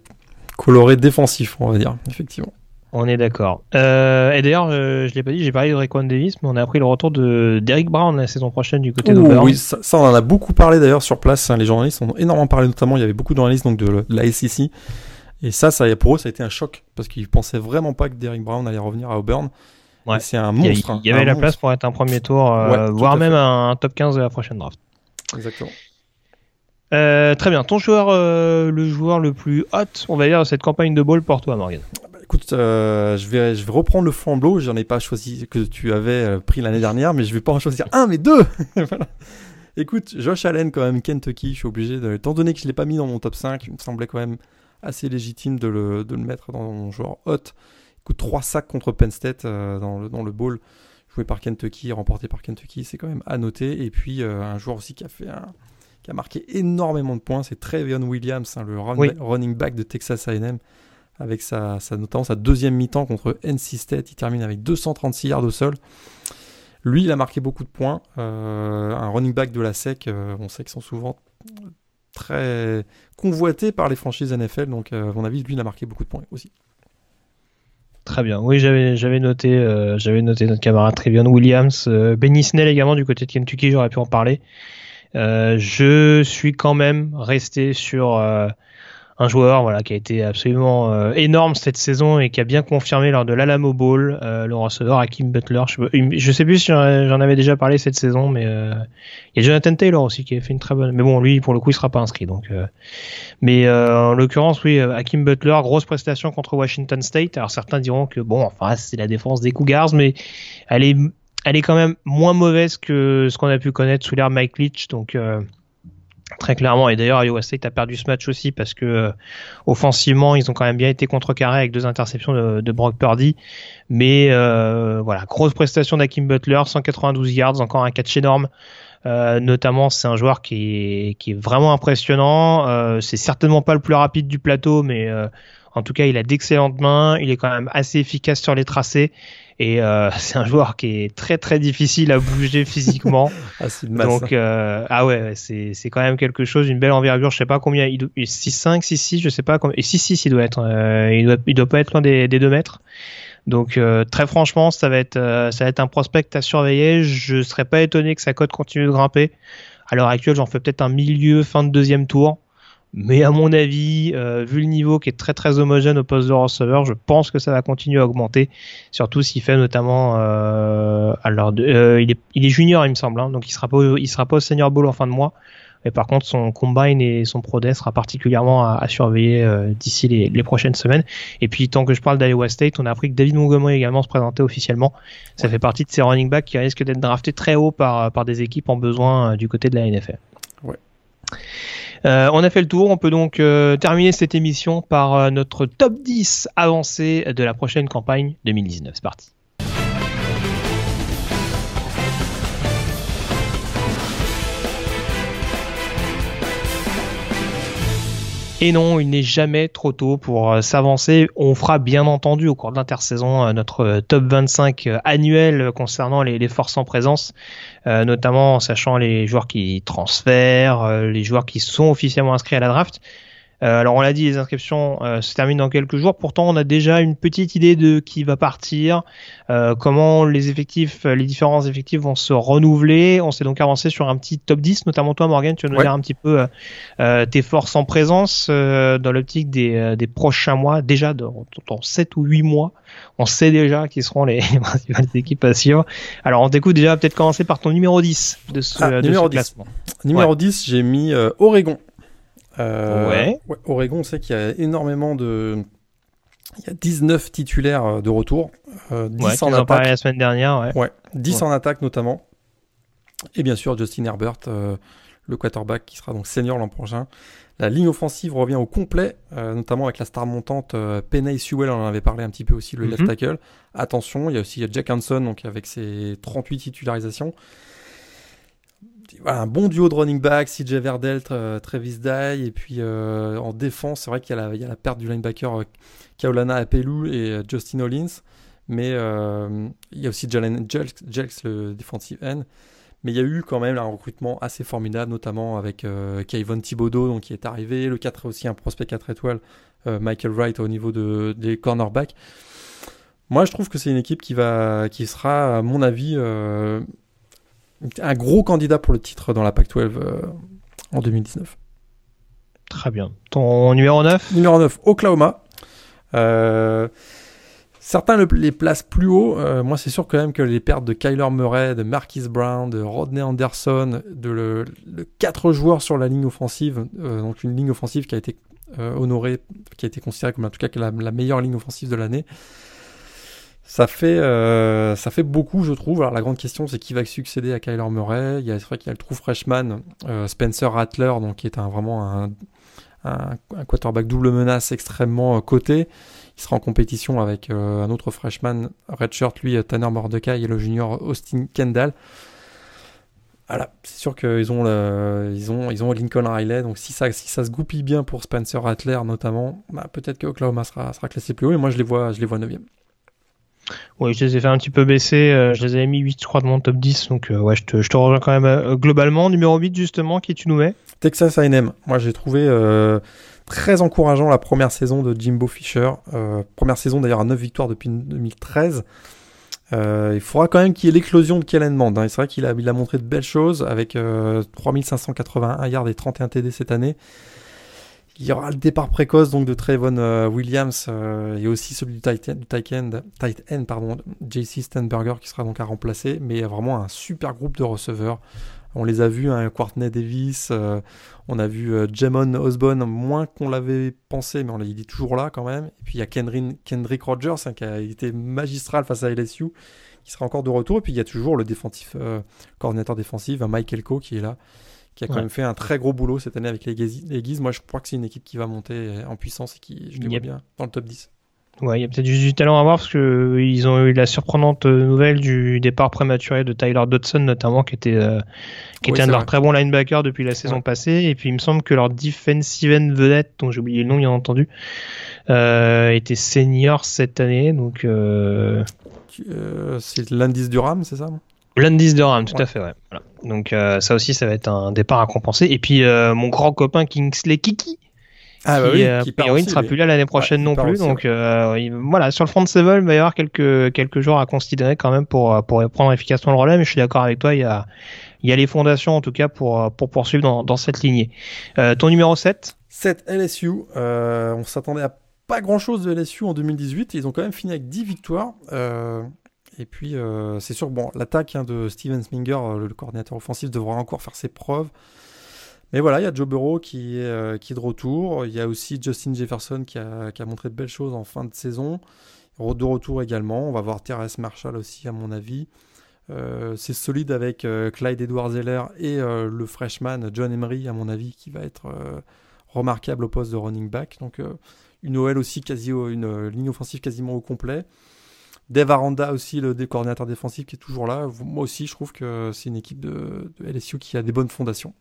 coloré défensif, on va dire, effectivement. On est d'accord. Euh, et d'ailleurs, je l'ai pas dit, j'ai parlé de Raekwon Davis, mais on a appris le retour de d'Eric Brown la saison prochaine du côté d'Auburn. Oui, ça, on en a beaucoup parlé d'ailleurs sur place. Hein, les journalistes ont énormément parlé, notamment il y avait beaucoup d'analyses donc de, de la SEC. Et ça, ça, pour eux, ça a été un choc parce qu'ils pensaient vraiment pas que Derrick Brown allait revenir à Auburn. Ouais. C'est un monstre. Il y, avait la place pour être un premier tour, euh, voire même un, top 15 de la prochaine draft. Exactement. Euh, très bien. Ton joueur, euh, le joueur le plus hot, on va dire, de cette campagne de ball pour toi, Morgan bah, Écoute, je, vais, je vais reprendre le flambeau. J'en ai pas choisi que tu avais pris l'année dernière, mais je vais pas en choisir un, mais deux [laughs] voilà. Écoute, Josh Allen, quand même, Kentucky, je suis obligé de. Étant donné que je l'ai pas mis dans mon top 5, il me semblait quand même assez légitime de le, de le mettre dans mon joueur hot trois sacs contre Penn State euh, dans, le, dans le bowl, joué par Kentucky, remporté par Kentucky, c'est quand même à noter. Et puis euh, un joueur aussi qui a fait un, qui a marqué énormément de points, c'est Trevion Williams, hein, le running back de Texas A&M, avec sa, sa, notamment sa deuxième mi-temps contre NC State. Il termine avec 236 yards au sol. Lui, il a marqué beaucoup de points. Euh, un running back de la SEC, on sait qu'ils sont souvent très convoités par les franchises NFL. Donc, à mon avis, lui, il a marqué beaucoup de points aussi. Très bien. Oui, j'avais noté euh, j'avais noté notre camarade Trevion Williams, euh, Benny Snell également du côté de Kentucky, j'aurais pu en parler. Euh, je suis quand même resté sur un joueur voilà qui a été absolument euh, énorme cette saison et qui a bien confirmé lors de l'Alamo Bowl euh, le receveur Hakim Butler. Je, sais plus si j'en avais déjà parlé cette saison mais euh, il y a Jonathan Taylor aussi qui a fait une très bonne mais bon lui pour le coup il sera pas inscrit donc mais en l'occurrence oui Hakim Butler grosse prestation contre Washington State. Alors certains diront que bon enfin c'est la défense des Cougars mais elle est elle est quand même moins mauvaise que ce qu'on a pu connaître sous l'ère Mike Leach donc Très clairement, et d'ailleurs Iowa State a perdu ce match aussi parce que euh, offensivement ils ont quand même bien été contrecarrés avec deux interceptions de, de Brock Purdy, mais euh, voilà grosse prestation d'Akim Butler, 192 yards, encore un catch énorme. Euh, notamment, c'est un joueur qui est, qui est vraiment impressionnant. Euh, c'est certainement pas le plus rapide du plateau, mais euh, en tout cas, il a d'excellentes mains. Il est quand même assez efficace sur les tracés. Et euh, [laughs] c'est un joueur qui est très très difficile à bouger [laughs] physiquement. ah, Donc euh, ah ouais, c'est c'est quand même quelque chose, une belle envergure. Je sais pas combien, il 6 5 6 6, je sais pas combien. Et 6 6 il doit être, euh, il doit il doit pas être loin des, des 2 mètres. Donc très franchement, ça va être ça va être un prospect à surveiller. Je serais pas étonné que sa cote continue de grimper. À l'heure actuelle, j'en fais peut-être un milieu fin de deuxième tour. Mais à mon avis, euh, vu le niveau qui est très très homogène au poste de receveur, je pense que ça va continuer à augmenter. Surtout s'il fait notamment, euh, alors euh, il, est, il est junior il me semble, hein, donc il sera pas il sera pas au senior bowl en fin de mois. Mais par contre, son combine et son pro day sera particulièrement à, surveiller euh, d'ici les, les, prochaines semaines. Et puis, tant que je parle d'Iowa State, on a appris que David Montgomery également se présentait officiellement. Ça fait partie de ces running backs qui risquent d'être draftés très haut par, par des équipes en besoin euh, du côté de la NFL. Ouais. Euh, on a fait le tour, on peut donc euh, terminer cette émission par euh, notre top 10 avancé de la prochaine campagne 2019. C'est parti. Et non, il n'est jamais trop tôt pour s'avancer. On fera bien entendu au cours de l'intersaison notre top 25 annuel concernant les, forces en présence, notamment en sachant les joueurs qui transfèrent, les joueurs qui sont officiellement inscrits à la draft. Euh, alors on l'a dit, les inscriptions euh, se terminent dans quelques jours. Pourtant, on a déjà une petite idée de qui va partir, euh, comment les effectifs, les différents effectifs vont se renouveler. On s'est donc avancé sur un petit top 10, notamment toi, Morgan. Tu vas nous dire un petit peu tes forces en présence dans l'optique des, des, prochains mois. Déjà dans, dans 7 ou 8 mois, on sait déjà qui seront [laughs] les, principales équipes à suivre. Alors on t'écoute déjà peut-être commencer par ton numéro 10 de ce, ah, de numéro ce classement. Numéro 10, j'ai mis Oregon. Euh, ouais. Oregon, on sait qu'il y a énormément de. Il y a 19 titulaires euh, de retour. Euh, 10 en attaque. la semaine dernière. Ouais. ouais 10 en attaque notamment. Et bien sûr, Justin Herbert, euh, le quarterback qui sera donc senior l'an prochain. La ligne offensive revient au complet, euh, notamment avec la star montante euh, Penny Sewell, on en avait parlé un petit peu aussi, le left mhm. tackle. Attention, il y a aussi Jack Hanson, donc avec ses 38 titularisations un bon duo de running back, CJ Verdell, Travis Dye, et puis euh, en défense, c'est vrai qu'il y, a la perte du linebacker euh, Kaolana Apelu et euh, Justin Hollins, mais il y a aussi Jalen Jelks, le defensive end. Mais il y a eu quand même un recrutement assez formidable, notamment avec euh, Kayvon Thibodeau donc, qui est arrivé, le 4 aussi un prospect 4 étoiles, Michael Wright au niveau de, des cornerbacks. Moi, je trouve que c'est une équipe qui, va, qui sera, à mon avis, un gros candidat pour le titre dans la PAC-12 euh, en 2019. Très bien. Ton numéro 9 Numéro 9, Oklahoma. Euh, certains les placent plus haut. Euh, moi, c'est sûr quand même que les pertes de Kyler Murray, de Marquis Brown, de Rodney Anderson, de le, 4 joueurs sur la ligne offensive, donc une ligne offensive qui a été honorée, qui a été considérée comme en tout cas la meilleure ligne offensive de l'année. Ça fait, euh, ça fait beaucoup, je trouve. Alors, la grande question, c'est qui va succéder à Kyler Murray. Il y a, c'est vrai qu'il y a le true freshman euh, Spencer Rattler, donc, qui est vraiment un, un, quarterback double menace extrêmement euh, coté. Il sera en compétition avec un autre freshman redshirt, lui, Tanner Mordecai, et le junior Austin Kendall. Voilà, c'est sûr qu'ils ont, ils ont, ils ont Lincoln Riley, donc si ça, si ça se goupille bien pour Spencer Rattler notamment, bah, peut-être que Oklahoma sera, classé plus haut, et moi je les vois, je les vois 9 oui, je les ai fait un petit peu baisser. Euh, je les avais mis 8, je crois, de mon top 10. Donc, euh, ouais, je te, rejoins quand même euh, globalement. Numéro 8, justement, qui tu nous mets? Texas AM. Moi, j'ai trouvé très encourageant la première saison de Jimbo Fisher. première saison, d'ailleurs, à 9 victoires depuis 2013. il faudra quand même qu'il y ait l'éclosion de Kellen Mond. Hein. C'est vrai qu'il a, il a montré de belles choses avec 3581 yards et 31 TD cette année. Il y aura le départ précoce donc de Trayvon euh, Williams euh, et aussi celui du tight end, pardon, JC Stenberger qui sera donc à remplacer, mais vraiment un super groupe de receveurs. On les a vus, hein, Courtney Davis, euh, on a vu Jamon Osborne, moins qu'on l'avait pensé, mais il est toujours là quand même. Et puis il y a Kendrick Rogers hein, qui a été magistral face à LSU, qui sera encore de retour. Et puis il y a toujours le défensif, coordinateur défensif, Mike Elko qui est là qui a quand même fait un très gros boulot cette année avec les Guises. Moi, je crois que c'est une équipe qui va monter en puissance et qui, je les vois bien dans le top 10. Ouais, il y a peut-être juste du talent à voir parce que euh, ils ont eu la surprenante euh, nouvelle du départ prématuré de Tyler Dodson notamment, qui était euh, qui était un de leurs très bons linebackers depuis la saison passée. Et puis il me semble que leur defensive end vedette, dont j'ai oublié le nom bien entendu, euh, était senior cette année. Donc c'est Landis Durham, c'est ça Landis Durham, tout à fait, ouais. Donc ça aussi, ça va être un départ à compenser. Et puis mon grand copain Kingsley Kiki Ah bah qui, oui, euh, qui priori, aussi, ne sera plus là l'année prochaine non plus. aussi, donc euh, il- voilà, sur le front de Seven, il va y avoir quelques quelques jours à considérer quand même pour euh, pour prendre efficacement le relais. Mais je suis d'accord avec toi, il y a il y a les fondations en tout cas pour euh, pour poursuivre dans, dans cette lignée. Euh, ton numéro 7 7 LSU, euh, on s'attendait à pas grand chose de LSU en 2018, ils ont quand même fini avec 10 victoires. Et puis euh, c'est sûr, bon, l'attaque hein, de Steven Sminger, euh, le, coordinateur offensif, devra encore faire ses preuves. Mais voilà, il y a Joe Burrow qui est, euh, de retour. Il y a aussi Justin Jefferson qui a, montré de belles choses en fin de saison. De retour également. On va voir Terrence Marshall aussi, à mon avis. C'est solide avec Clyde Edwards-Heller et euh, le freshman John Emery, à mon avis, qui va être remarquable au poste de running back. Donc une OL aussi, quasi, une ligne offensive quasiment au complet. Dave Aranda aussi, le coordinateur défensif qui est toujours là. Moi aussi, je trouve que c'est une équipe de, de LSU qui a des bonnes fondations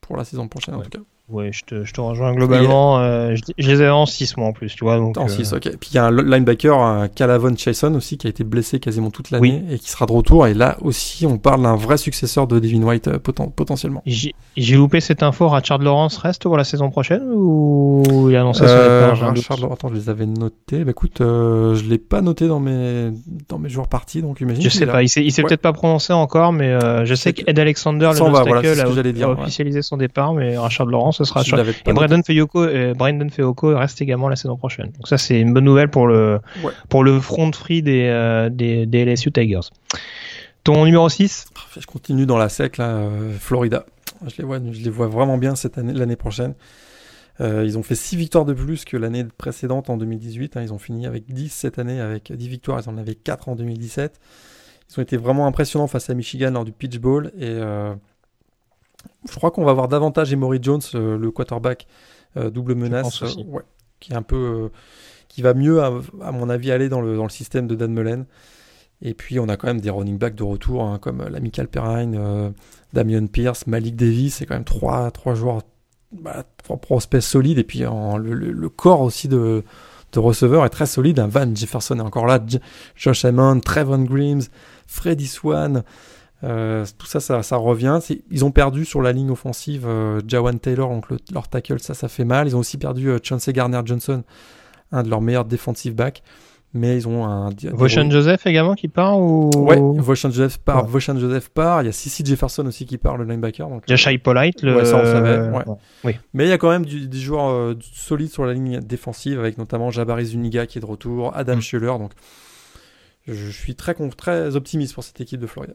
pour la saison prochaine en tout cas. Ouais, je te, je te rejoins globalement. euh, je, je les avais en 6 mois en plus, tu vois. Donc, En euh, 6, ok. Puis il y a un linebacker, un Calavon Chason aussi, qui a été blessé quasiment toute l'année et qui sera de retour. Et là aussi, on parle d'un vrai successeur de Devin White euh, poten- potentiellement. J'ai loupé cette info. Richard Lawrence reste pour la saison prochaine ou il a annoncé son Euh, un doute? Richard, attends, je les avais notés. Bah écoute, euh, je l'ai pas noté dans mes dans mes joueurs partis, donc imagine. Je sais pas, il s'est, Ouais. peut-être pas prononcé encore, mais euh, je sais qu'Ed Alexander, le va, voilà, tackle, a- dire, ouais. officialisé son départ, mais Richard Lawrence, ce sera pas Et. Brandon Feyoko, euh, Brandon Feyoko reste également la saison prochaine. Donc ça, c'est une bonne nouvelle pour le, Ouais. pour le front free des, euh, des, des LSU Tigers. Ton numéro 6 Je continue dans la sec là, euh, Florida. Je les vois, je les vois vraiment bien cette année, l'année prochaine. Euh, ils ont fait 6 victoires de plus que l'année précédente en 2018. hein. Ils ont fini avec 10 cette année, avec 10 victoires. Ils en avaient 4 en 2017. Ils ont été vraiment impressionnants face à Michigan lors du Pitch Bowl. Et euh, je crois qu'on va voir davantage Emory Jones, euh, le quarterback euh, double menace, euh, ouais, qui est un peu, qui va mieux à, à mon avis aller dans le, dans le système de Dan Mullen. Et puis on a quand même des running backs de retour, hein, comme l'amical Perrine, euh, Damian Pierce, Malik Davis, c'est quand même trois, trois joueurs, bah, trois prospects solides. Et puis en- le, le- corps aussi de, de receveurs est très solide. hein. Van Jefferson est encore là, J- Josh Hammond, Trevon Grimes, Freddy Swan. Euh, tout ça, ça, ça revient. Ils ont perdu sur la ligne offensive euh, Jawan Taylor, donc le- leur tackle, ça, ça fait mal. Ils ont aussi perdu euh, Chauncey Garner-Johnson, un de leurs meilleurs defensive backs. Mais ils ont un. Voshan Joseph également qui part ou? Ouais, Voshan Joseph part, Ouais. Voshan Joseph part, il y a Sissi Jefferson aussi qui part, le linebacker. Donc, Jashai Polite, le... Ouais, ça, on savait, ouais. Oui. Mais il y a quand même du- des joueurs euh, solides sur la ligne défensive, avec notamment Jabari Zuniga qui est de retour, Adam Mm. Schuller. Donc, je suis très, très optimiste pour cette équipe de Floride.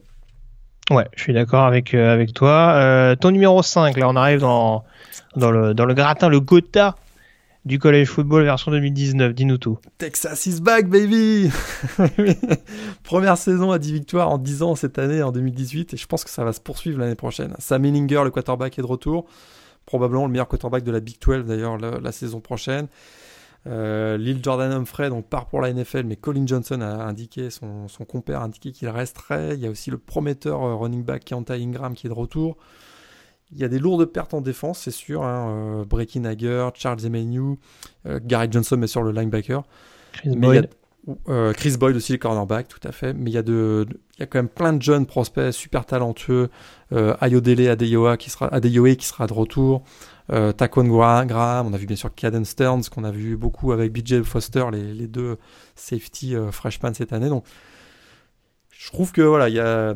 Ouais, je suis d'accord avec, euh, avec toi. Euh, ton numéro 5, là, on arrive dans, dans, le, dans le gratin, le Gotha du college football version 2019. Dis-nous tout. Texas is back, baby [laughs] Première saison à 10 victoires en 10 ans cette année, en 2018, et je pense que ça va se poursuivre l'année prochaine. Sam Ellinger, le quarterback, est de retour. Probablement le meilleur quarterback de la Big 12 d'ailleurs la, la saison prochaine. Euh, Lil Jordan Humphrey donc part pour la NFL, mais Colin Johnson a indiqué, son, son compère a indiqué qu'il resterait. Il y a aussi le prometteur euh, running back Keontae Ingram qui est de retour. Il y a des lourdes pertes en défense, c'est sûr. Hein, euh, Breaking Hager, Charles Emmanuel, euh, Gary Johnson, mais sur le linebacker. Chris Mais il y a- Boyd. euh, Chris Boyd aussi, le cornerback, tout à fait. Mais il y a de, de- il y a quand même plein de jeunes prospects super talentueux. Euh, Ayodele Adeyoa qui sera, qui sera de retour. Euh, Gra- Graham, on a vu bien sûr Caden Stearns qu'on a vu beaucoup avec BJ Foster, les, les deux safety euh, freshmen cette année. Donc, je trouve que voilà, il y a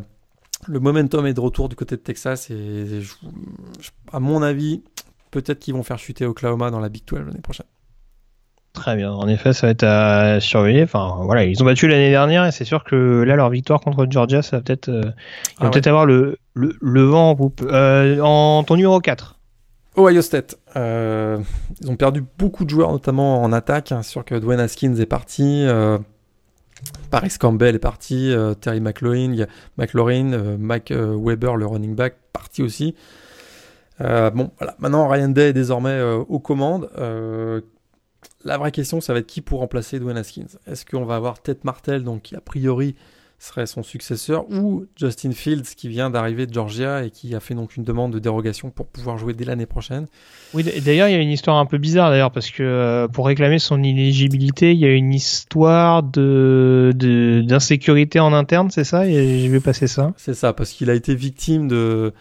le momentum est de retour du côté de Texas et je- je- à mon avis, peut-être qu'ils vont faire chuter Oklahoma dans la Big 12 l'année prochaine. Très bien. En effet, ça va être à surveiller. Enfin, voilà, ils ont battu l'année dernière et c'est sûr que là, leur victoire contre Georgia, ça va peut-être, euh, ils vont Ah ouais. peut-être avoir le, le, le vent en poupe. Euh, en ton numéro 4. Ohio State. Euh, ils ont perdu beaucoup de joueurs, notamment en attaque. hein. Sûr que Dwayne Haskins est parti. euh, Paris Campbell est parti. euh, Terry McLaurin, McLaurin, Mike Weber, le running back, parti aussi. Bon, voilà. Maintenant, Ryan Day est désormais aux commandes. La vraie question, ça va être qui pour remplacer Dwayne Haskins? Est-ce qu'on va avoir Ted Martel, donc qui a priori serait son successeur, ou Justin Fields qui vient d'arriver de Georgia et qui a fait donc une demande de dérogation pour pouvoir jouer dès l'année prochaine Oui, d'ailleurs, il y a une histoire un peu bizarre d'ailleurs parce que euh, pour réclamer son inéligibilité, il y a une histoire de de- d'insécurité en interne, c'est ça? Et j'ai vu passer ça. C'est ça, parce qu'il a été victime de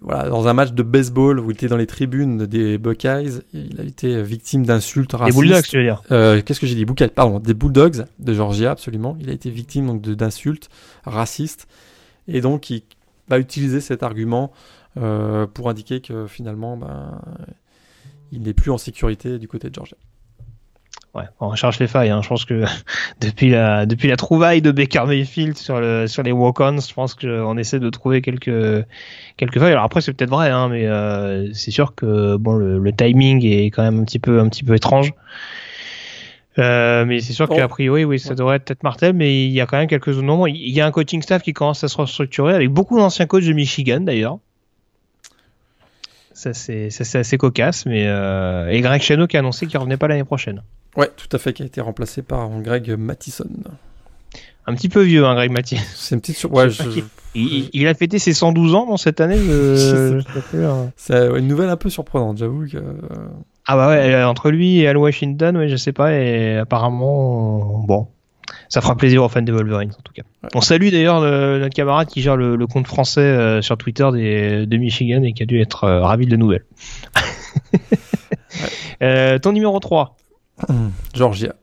voilà, dans un match de baseball où il était dans les tribunes des Buckeyes, il a été victime d'insultes racistes. Des Bulldogs, tu veux dire euh, Qu'est-ce que j'ai dit Buckeyes, pardon, des Bulldogs de Georgia, absolument. Il a été victime donc d'insultes racistes et donc il va utiliser cet argument euh, pour indiquer que finalement, ben, il n'est plus en sécurité du côté de Georgia. Ouais, on recherche les failles. Hein. Je pense que [laughs] depuis la depuis la trouvaille de Baker Mayfield sur le sur les walk-ons, je pense qu'on essaie de trouver quelques quelques failles. Alors après c'est peut-être vrai, hein, mais euh, c'est sûr que bon le, le, timing est quand même un petit peu un petit peu étrange. Euh, mais c'est sûr oh. qu'a priori, oui, ça devrait être Martel, mais il y a quand même quelques moments. Il y a un coaching staff qui commence à se restructurer avec beaucoup d'anciens coachs de Michigan d'ailleurs. Ça c'est assez cocasse, mais euh... et Greg Chano qui a annoncé qu'il revenait pas l'année prochaine. Ouais, tout à fait, qui a été remplacé par Greg Mattison. Un petit peu vieux, hein, Greg Mattison. C'est une petite surprise. il, a fêté ses 112 ans dans cette année. [laughs] C'est une nouvelle un peu surprenante, j'avoue que. Ah bah ouais, euh, entre lui et Al Washington, ouais, je sais pas, et apparemment, bon, ça fera plaisir aux fans des Wolverines en tout cas. On salue d'ailleurs notre camarade qui gère le, compte français euh, sur Twitter des, de Michigan et qui a dû être euh, ravi de la nouvelle. [laughs] ton numéro 3 [clears throat] Georgia.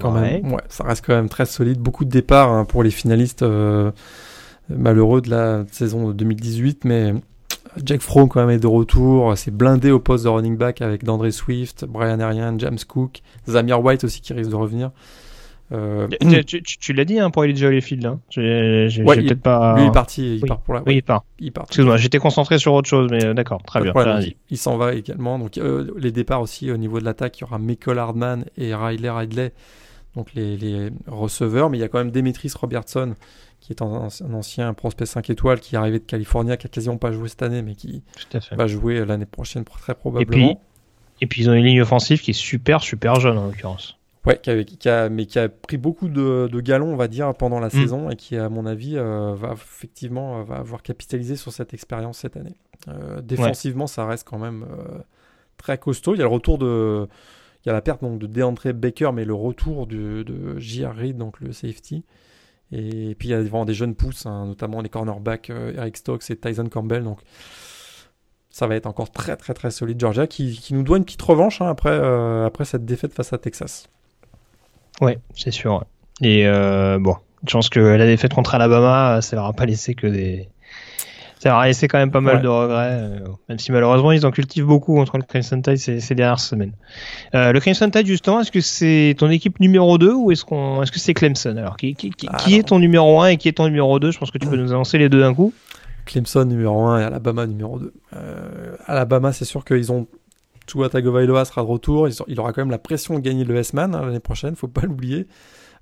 Quand même, ouais, ça reste quand même très solide. Beaucoup de départs hein, pour les finalistes malheureux de la saison 2018, mais Jack Fromm quand même est de retour. C'est blindé au poste de running back avec D'Andre Swift, Brian Arian, James Cook, Zamir White aussi qui risque de revenir. Euh... Tu, l'as dit hein, pour Elijah Holyfield. Hein. J'ai, ouais, peut-être pas. Lui il est parti. Il part pour la. Oui, il part. Il part. Excuse-moi, j'étais concentré sur autre chose, mais euh, d'accord, très bien. il, s'en va également. Donc euh, les départs aussi au niveau de l'attaque, il y aura Michael Hardman et Riley Ridley, donc les, les receveurs, mais il y a quand même Demetris Robertson qui est un, ancien prospect 5 étoiles qui est arrivé de Californie, qui a quasiment pas joué cette année, mais qui va jouer l'année prochaine très probablement. Et puis, et puis ils ont une ligne offensive qui est super, super jeune en l'occurrence. Ouais, qui a, mais qui a pris beaucoup de, galons, on va dire, pendant la mm. saison et qui, à mon avis, euh, va effectivement euh, va avoir capitalisé sur cette expérience cette année. Euh, défensivement, ça reste quand même très costaud. Il y a le retour de, il y a la perte donc de DeAndre Baker, mais le retour de, de J.R. Reed, donc le safety. Et puis il y a vraiment des jeunes pousses, hein, notamment les cornerbacks Eric Stokes et Tyson Campbell. Donc ça va être encore très très très solide Georgia qui, qui nous doit une petite revanche hein, après, euh, après cette défaite face à Texas. Ouais, c'est sûr. Et euh, bon, je pense que la défaite contre Alabama, ça leur a pas laissé que des, ça leur a laissé quand même pas mal de regrets, euh, même si malheureusement ils en cultivent beaucoup contre le Crimson Tide ces, ces dernières semaines. Euh, le Crimson Tide justement, est-ce que c'est ton équipe numéro 2 ou est-ce qu'on, est-ce que c'est Clemson? Alors qui, qui, qui, est ton numéro 1 et qui est ton numéro 2 Je pense que tu peux nous annoncer les deux d'un coup. Clemson numéro 1 et Alabama numéro 2. Euh, Alabama, c'est sûr qu'ils ont Tua Tagovailoa sera de retour. Il aura quand même la pression de gagner le S-Man hein, l'année prochaine, faut pas l'oublier.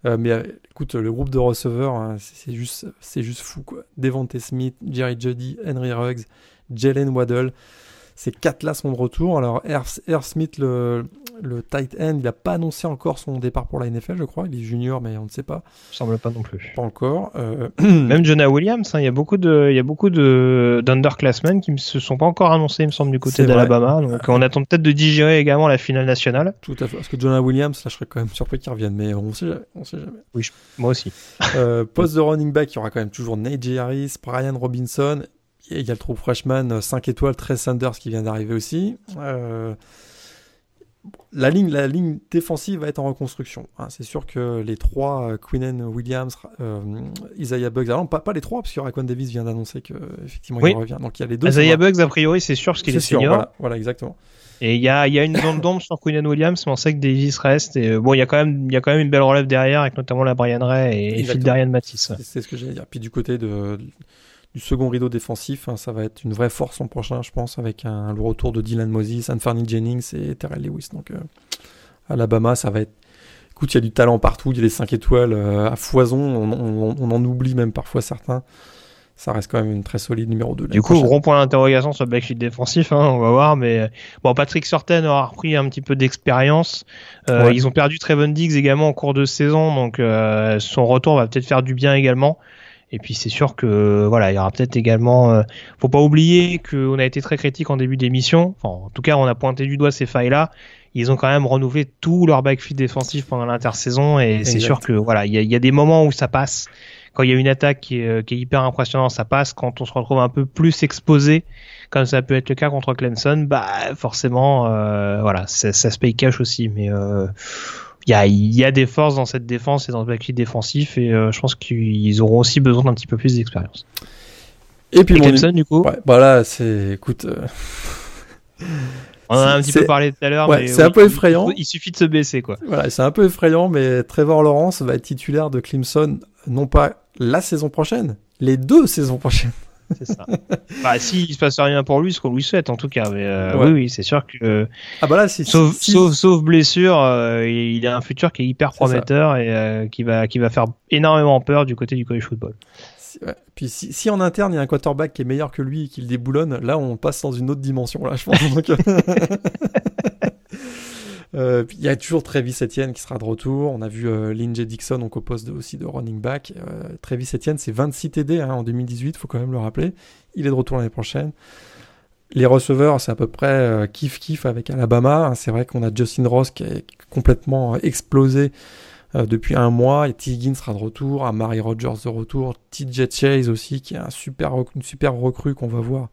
Euh, mais euh, écoute, le groupe de receveurs, hein, c'est juste, juste fou quoi. Devontae Smith, Jerry Juddy, Henry Ruggs, Jalen Waddle. Ces quatre-là sont de retour. Alors, Air, Smith, le, le, tight end, il n'a pas annoncé encore son départ pour la NFL, je crois. Il est junior, mais on ne sait pas. semble pas non plus. Pas encore. Euh... [clears throat] Même Jonah Williams, hein, il y a beaucoup de, il y a beaucoup de d'underclassmen qui ne se sont pas encore annoncés, il me semble, du côté d'Alabama. Donc, on attend peut-être de digérer également la finale nationale. Tout à fait. Parce que Jonah Williams, là, je serais quand même surpris qu'il revienne, mais on sait jamais. On sait jamais. Oui, moi aussi. [laughs] euh, poste de running back, il y aura quand même toujours Nate Harris, Brian Robinson il y a le trou freshman 5 euh, étoiles, Trey Sanders qui vient d'arriver aussi. Euh, la, ligne, la ligne défensive va être en reconstruction. Hein. C'est sûr que les trois, euh, Quinnen Williams, Isaiah Bugs, alors pas, pas les trois, parce que Raquan Davis vient d'annoncer qu'effectivement il revient. Donc il y a les deux. Isaiah Bugs, a priori, c'est sûr, parce qu'il est, senior. Voilà, exactement. Et il y a, y a, une zone d'ombre sur Quinnen Williams, mais on sait que Davis reste. Et bon, il y a quand même, il y a quand même une belle relève derrière, avec notamment la Brian Ray et, et Phil Darian Matisse. C'est ce que j'allais dire. Puis du côté de, du second rideau défensif. Hein, ça va être une vraie force en prochain, je pense, avec un, le retour de Dylan Moses, Anthony Jennings et Terrell Lewis. Donc, euh, Alabama, ça va être. Écoute, il y a du talent partout, il y a des 5 étoiles euh, à foison, on, en oublie même parfois certains. Ça reste quand même une très solide numéro 2. Du coup, gros point d'interrogation sur le backfield défensif, hein, on va voir. Mais bon, Patrick Sorten aura repris un petit peu d'expérience. Euh, ils ont perdu Trevon Diggs également en cours de saison, donc son retour va peut-être faire du bien également. Et puis c'est sûr que voilà, il y aura peut-être également. Euh, faut pas oublier qu'on a été très critique en début d'émission. Enfin, en tout cas, on a pointé du doigt ces failles-là. Ils ont quand même renouvelé tout leur backfield défensif pendant l'intersaison et c'est sûr que voilà, il y, a, des moments où ça passe quand il y a une attaque qui est, qui est, hyper impressionnante, ça passe. Quand on se retrouve un peu plus exposé, comme ça peut être le cas contre Clemson, bah forcément, euh, voilà, ça, ça, se paye cash aussi. Mais euh, il y, a, y a des forces dans cette défense et dans le backfield défensif, et euh, je pense qu'ils auront aussi besoin d'un petit peu plus d'expérience. Et puis et Clemson, du coup. Ouais, voilà, c'est, écoute. euh, [laughs] On en a un petit peu parlé tout à l'heure, ouais, mais c'est oui, un peu effrayant. Il, il suffit de se baisser, quoi. Voilà, c'est un peu effrayant, mais Trevor Lawrence va être titulaire de Clemson, non pas la saison prochaine, les deux saisons prochaines. C'est ça. bah, si il se passe rien pour lui, ce qu'on lui souhaite en tout cas. Mais euh, Ouais. oui, oui, c'est sûr que Ah bah là, si, sauf, si- sauf, sauf blessure, euh, il a un futur qui est hyper prometteur et euh, qui va qui va faire énormément peur du côté du college football. ouais. Puis si, si en interne il y a un quarterback qui est meilleur que lui et qu'il déboulonne, là on passe dans une autre dimension là, je pense. Donc, [laughs] euh, euh, il y a toujours Travis Etienne qui sera de retour. On a vu euh, Dixon donc au poste aussi de running back. Euh, Travis Etienne c'est 26 TD hein, en 2018, faut quand même le rappeler. Il est de retour l'année prochaine. Les receveurs, c'est à peu près euh, kiff kiff avec Alabama. hein. C'est vrai qu'on a Justin Ross qui est complètement euh, explosé euh, depuis un mois. Et T. Sera de retour, Amari Rogers de retour, TJ Chase aussi qui est un super une super recrue qu'on va voir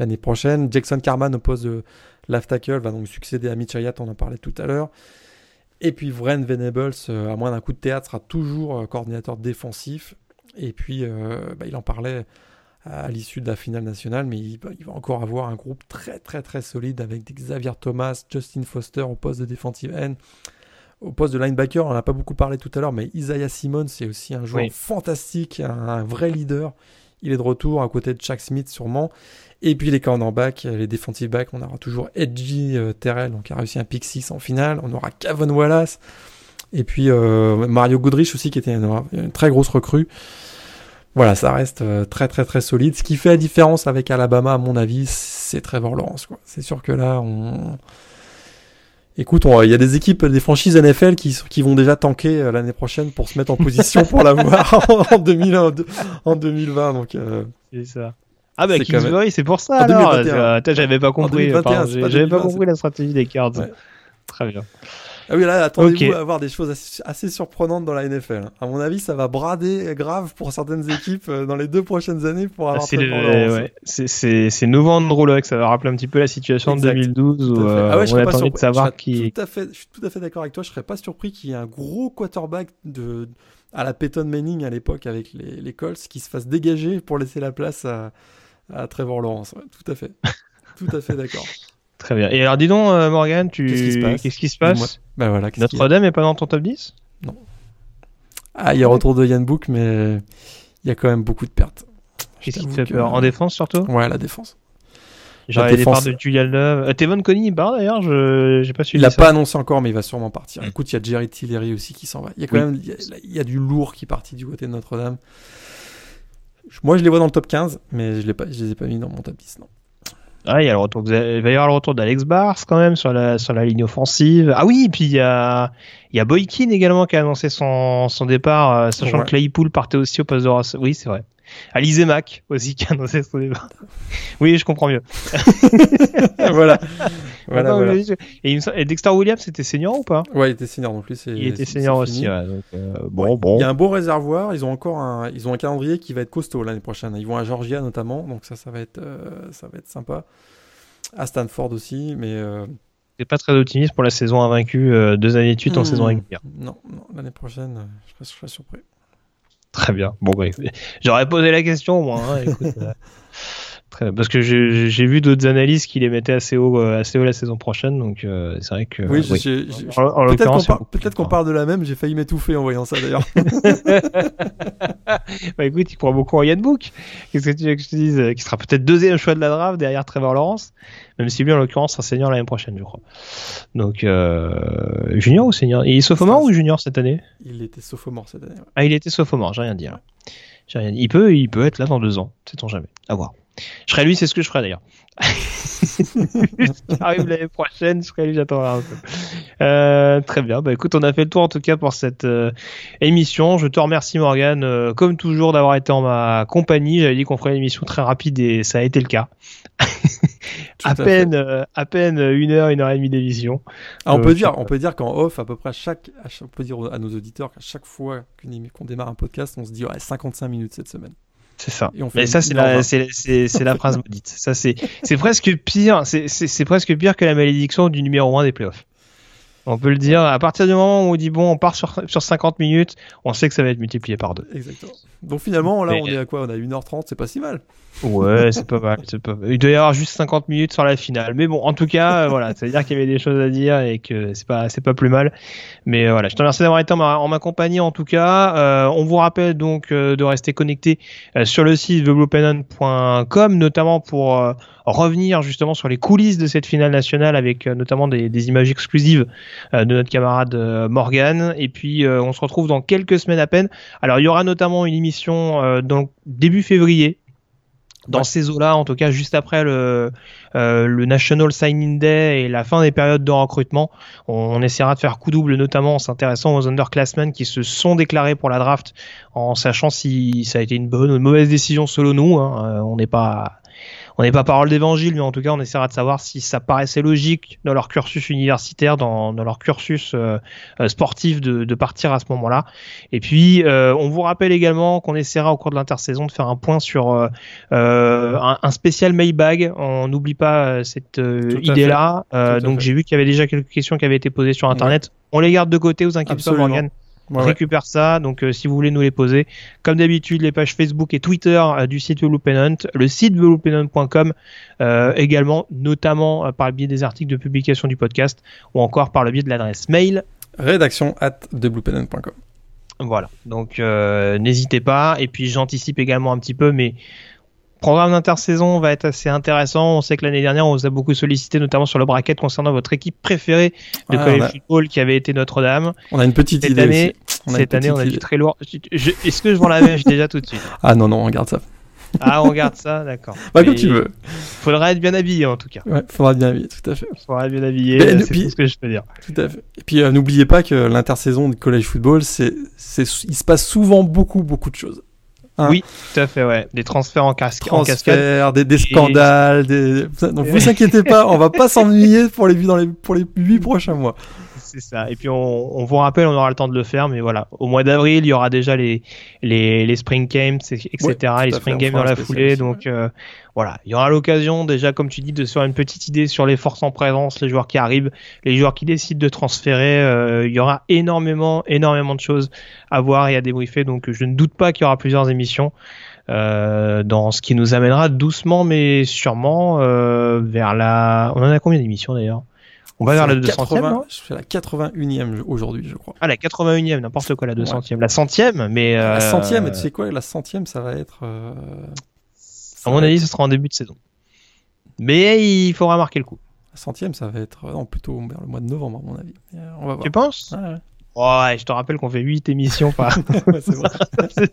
l'année prochaine. Jackson Carman au poste de left tackle va donc succéder à Mitch Hayat, on en parlait tout à l'heure. Et puis Vren Venables, euh, à moins d'un coup de théâtre, sera toujours euh, coordinateur défensif. Et puis, euh, bah, il en parlait à l'issue de la finale nationale, mais il, va- il va encore avoir un groupe très très très solide avec Xavier Thomas, Justin Foster au poste de defensive end. Au poste de linebacker, on n'en a pas beaucoup parlé tout à l'heure, mais Isaiah Simmons, c'est aussi un joueur Oui. fantastique, un, un vrai leader. Il est de retour à côté de Chuck Smith sûrement. Et puis les cornerbacks, les defensive backs, on aura toujours Edgy euh, Terrell, donc qui a réussi un pick 6 en finale. On aura Kevin Wallace. Et puis euh, Mario Goodrich aussi, qui était une, très grosse recrue. Voilà, ça reste euh, très très très solide. Ce qui fait la différence avec Alabama, à mon avis, c'est Trevor Lawrence. C'est sûr que là, on... Écoute, il y a des équipes, des franchises NFL qui, vont déjà tanker euh, l'année prochaine pour se mettre en position pour l'avoir [laughs] en, 2000 en 2020. Donc, euh, C'est ça. Ah bah C'est Kingsbury, c'est pour ça alors. 2021. Euh, putain, J'avais pas compris. 2021, pardon, c'est j'ai- pas J'avais pas 2020, compris la stratégie des cards. Très bien. Ah oui, là, attendez-vous à avoir des choses assez, assez surprenantes dans la NFL. hein. À mon avis, ça va brader grave pour certaines équipes euh, dans les deux prochaines années pour avoir C'est le- Lawrence. ouais, c'est- c'est c'est Luck, ça va rappeler un petit peu la situation Exact. de 2012 où euh, Ah ouais, je on attendait de savoir Je qui. Tout à fait, je suis tout à fait d'accord avec toi. Je serais pas surpris qu'il y ait un gros quarterback de à la Peyton Manning à l'époque avec les, les Colts qui se fasse dégager pour laisser la place à, à Trevor Lawrence. Ouais, tout à fait. [laughs] Tout à fait d'accord. Très bien. Et alors dis donc, euh, Morgan, tu... Qu'est-ce qui se passe? qui se passe? Bah voilà. Notre-Dame est pas dans ton top 10 Ah, il y a retour de Yann Book, mais il y a quand même beaucoup de pertes. Qu'est-ce qui te fait que- peur? En défense surtout? Ouais, la défense. Genre La les départs défense- de Julian Love. Euh, Tevon il part d'ailleurs, je j'ai pas Il suivi l'a ça. pas annoncé encore, mais il va sûrement partir. Écoute, il y a Jerry Tillery aussi qui s'en va. Il y a quand Oui. même, il y a, il y a du lourd qui est parti du côté de Notre-Dame. Moi, je les vois dans le top 15, mais je, je les ai pas mis dans mon top 10, non. Ah, il y a le retour de- il va y avoir le retour d'Alex Bars quand même sur la sur la ligne offensive. Ah oui, puis il y a il y a Boykin également qui a annoncé son son départ, euh, sachant Ouais. que Claypool partait aussi au poste de Ross. Oui, c'est vrai. Alizé Mack aussi [laughs] qui a annoncé son départ. oui, je comprends mieux. [laughs] voilà. [laughs] voilà, Attends, voilà. mais- Et, me Dexter Williams c'était senior ou pas? Ouais, il était senior, donc lui, c'est. Il était senior aussi. fini. ouais, donc, euh, bon, Ouais. bon. Il y a un beau réservoir. Ils ont encore un, ils ont un calendrier qui va être costaud l'année prochaine. Ils vont à Georgia notamment, donc ça, ça va être, euh, ça va être sympa. À Stanford aussi, mais euh, T'es pas très optimiste pour la saison invaincue, euh, deux années de suite en hmm, saison régulière. Non, non, l'année prochaine, je serais, je serais surpris. Très bien. Bon, bah, j'aurais posé la question, moi. hein, écoute, [laughs] euh, très bien. Parce que j'ai vu d'autres analyses qui les mettaient assez haut, euh, assez haut la saison prochaine, donc euh, c'est vrai que. oui, euh, en peut-être qu'on par- parle de la même. J'ai failli m'étouffer en voyant ça d'ailleurs. [laughs] Bah écoute, il croit beaucoup en Yann Book. Qu'est-ce que tu veux que je te dise? Qui sera peut-être deuxième choix de la draft derrière Trevor Lawrence, même si lui, en l'occurrence, sera senior l'année prochaine, je crois. Donc, euh, junior ou senior? Il est sophomore ou junior cette année? Il était sophomore cette année. ouais. Ah, il était sophomore, j'ai rien dit. là. J'ai rien dit. Il peut, il peut être là dans deux ans, sait-on jamais. À voir. Je serais lui, c'est ce que je ferais d'ailleurs. [laughs] [laughs] Arrive l'année prochaine, je serais lui, j'attendrai un peu. Euh, très bien. Bah écoute, on a fait le tour en tout cas pour cette euh, émission. Je te remercie Morgan, euh, comme toujours, d'avoir été en ma compagnie. J'avais dit qu'on ferait une émission très rapide et ça a été le cas. À, à peine, euh, à peine une heure, une heure et demie d'émission. Ah, on Euh, peut dire, on peut dire qu'en off, à peu près à chaque, à chaque- on peut dire à nos auditeurs qu'à chaque fois qu'on démarre un podcast, on se dit ouais 55 minutes cette semaine. C'est ça. Et on fait Mais ça, c'est la, c'est, la phrase maudite. Ça, c'est, c'est presque pire. C'est, c'est, c'est presque pire que la malédiction du numéro 1 des playoffs. On peut le dire. À partir du moment où on dit bon, on part sur, sur 50 minutes, on sait que ça va être multiplié par deux. Exactement. Donc finalement, là, Mais- on est à quoi? On a 1h30, c'est pas si mal. Ouais, c'est pas mal. C'est pas mal. Il doit y avoir juste 50 minutes sur la finale. Mais bon, en tout cas, euh, voilà, ça veut dire qu'il y avait des choses à dire et que c'est pas, c'est pas plus mal. Mais euh, voilà, je te remercie d'avoir été en ma, en ma compagnie en tout cas. Euh, on vous rappelle donc euh, de rester connecté euh, sur le site thebluepennon.com, notamment pour revenir justement sur les coulisses de cette finale nationale avec euh, notamment des, des images exclusives euh, de notre camarade euh, Morgan. Et puis euh, on se retrouve dans quelques semaines à peine. Alors il y aura notamment une émission euh, dans le début février. Dans Ouais. ces eaux-là, en tout cas, juste après le, euh, le National Signing Day et la fin des périodes de recrutement, on, on essaiera de faire coup double, notamment en s'intéressant aux underclassmen qui se sont déclarés pour la draft, en sachant si ça a été une bonne ou une mauvaise décision selon nous. hein. Euh, on n'est pas on n'est pas parole d'évangile, mais en tout cas, on essaiera de savoir si ça paraissait logique dans leur cursus universitaire, dans, dans leur cursus euh, euh, sportif de, de partir à ce moment-là. Et puis, euh, on vous rappelle également qu'on essaiera au cours de l'intersaison de faire un point sur euh, euh, un, un spécial Mailbag. On n'oublie pas euh, cette euh, idée-là. Euh, donc, j'ai vu qu'il y avait déjà quelques questions qui avaient été posées sur Internet. On les garde de côté, vous inquiétez pas. Ouais, ouais. récupère ça. Donc, euh, si vous voulez nous les poser, comme d'habitude, les pages Facebook et Twitter euh, du site Pennant, le site theblue.com, euh, également, notamment euh, par le biais des articles de publication du podcast ou encore par le biais de l'adresse mail. Rédaction at. Voilà. Donc, n'hésitez pas. Et puis, j'anticipe également un petit peu, mais programme d'intersaison va être assez intéressant. On sait que l'année dernière, on vous a beaucoup sollicité, notamment sur le bracket concernant votre équipe préférée de Ouais, college on, a, football qui avait été Notre-Dame. on a une petite Cette idée année. On Cette année, on a du très lourd. Est-ce que je vends la mèche déjà tout de suite? Ah non, non, on garde ça. Ah, on regarde ça, d'accord. Bah, comme tu veux. Faudra être bien habillé en tout cas. Ouais, faudra bien habiller, tout à fait. Faudra être bien habillé, c'est tout ce que je peux dire. Tout à fait. Et puis euh, n'oubliez pas que l'intersaison de college football, c'est, c'est, il se passe souvent beaucoup, beaucoup de choses. Hein Oui, tout à fait, ouais. Des transferts en, casque, en. Transferts, des, des scandales, des... donc vous inquiétez pas, on va pas [laughs] s'ennuyer pour les dans les pour les huit prochains mois. C'est ça. Et puis on, on vous rappelle, on aura le temps de le faire, mais voilà. Au mois d'avril, il y aura déjà les, les, les spring games, etc. Ouais, les spring games dans la foulée. aussi, Donc euh, voilà, il y aura l'occasion déjà, comme tu dis, de se faire une petite idée sur les forces en présence, les joueurs qui arrivent, les joueurs qui décident de transférer. Euh, il y aura énormément, énormément de choses à voir et à débriefer. Donc je ne doute pas qu'il y aura plusieurs émissions. Euh, dans ce qui nous amènera doucement mais sûrement euh, vers la. On en a combien d'émissions d'ailleurs? On va vers la 200 e fais la 81e aujourd'hui, je crois. Ah, la 81e, n'importe quoi, la 200e. La centième, mais. La euh, centième, et tu sais quoi La centième, ça va être. euh, ça À mon avis, être- ce sera en début de saison. Mais il faudra marquer le coup. La centième, ça va être. euh, Non, plutôt vers le mois de novembre, à mon avis. Euh, On va voir. Tu penses? Ouais, ouais. Ouais, je te rappelle qu'on fait 8 émissions par [laughs] Ouais, c'est vrai. [laughs]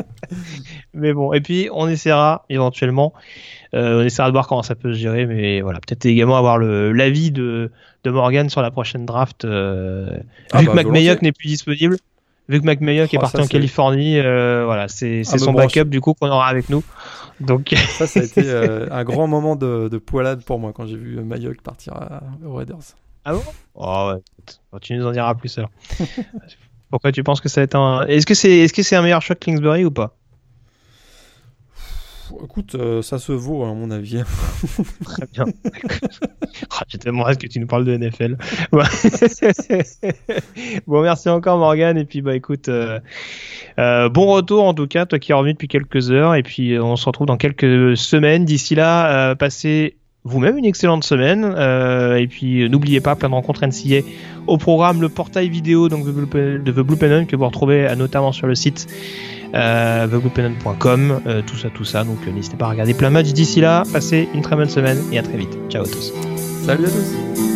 [laughs] [laughs] mais bon, et puis on essaiera éventuellement, euh, on essaiera de voir comment ça peut se gérer, mais voilà, peut-être également avoir l'avis de, de Morgan sur la prochaine draft. euh, Ah vu bah, que McMayock n'est plus disponible, vu que McMayock est Oh, parti ça, en Californie, euh, voilà, c'est Ah, son bon, backup du coup qu'on aura avec nous. Donc Ça, ça a été [laughs] euh, un grand moment de, de poilade pour moi quand j'ai vu Mayock partir à, aux Raiders. Oh ouais, écoute, bon, tu nous en diras plus alors. [laughs] Pourquoi tu penses que ça va être un. Est-ce que c'est est -ce c'est un meilleur choix que Kingsbury ou pas? Écoute, euh, ça se vaut à mon avis. [laughs] Très bien. [laughs] Ah, J'ai tellement hâte que tu nous parles de NFL. [laughs] Bon, merci encore Morgan. Et puis, bah écoute, euh, euh, bon retour en tout cas, toi qui es revenu depuis quelques heures. Et puis, on se retrouve dans quelques semaines. D'ici là, passez vous-même une excellente semaine. Euh, et puis, euh, n'oubliez pas, plein de rencontres NCA au programme, le portail vidéo donc, de The Blue Pennon que vous retrouvez euh, notamment sur le site euh, thebluepennon.com, euh, tout ça, tout ça. Donc, euh, n'hésitez pas à regarder plein de matchs d'ici là. Passez une très bonne semaine et à très vite. Ciao à tous. Salut à tous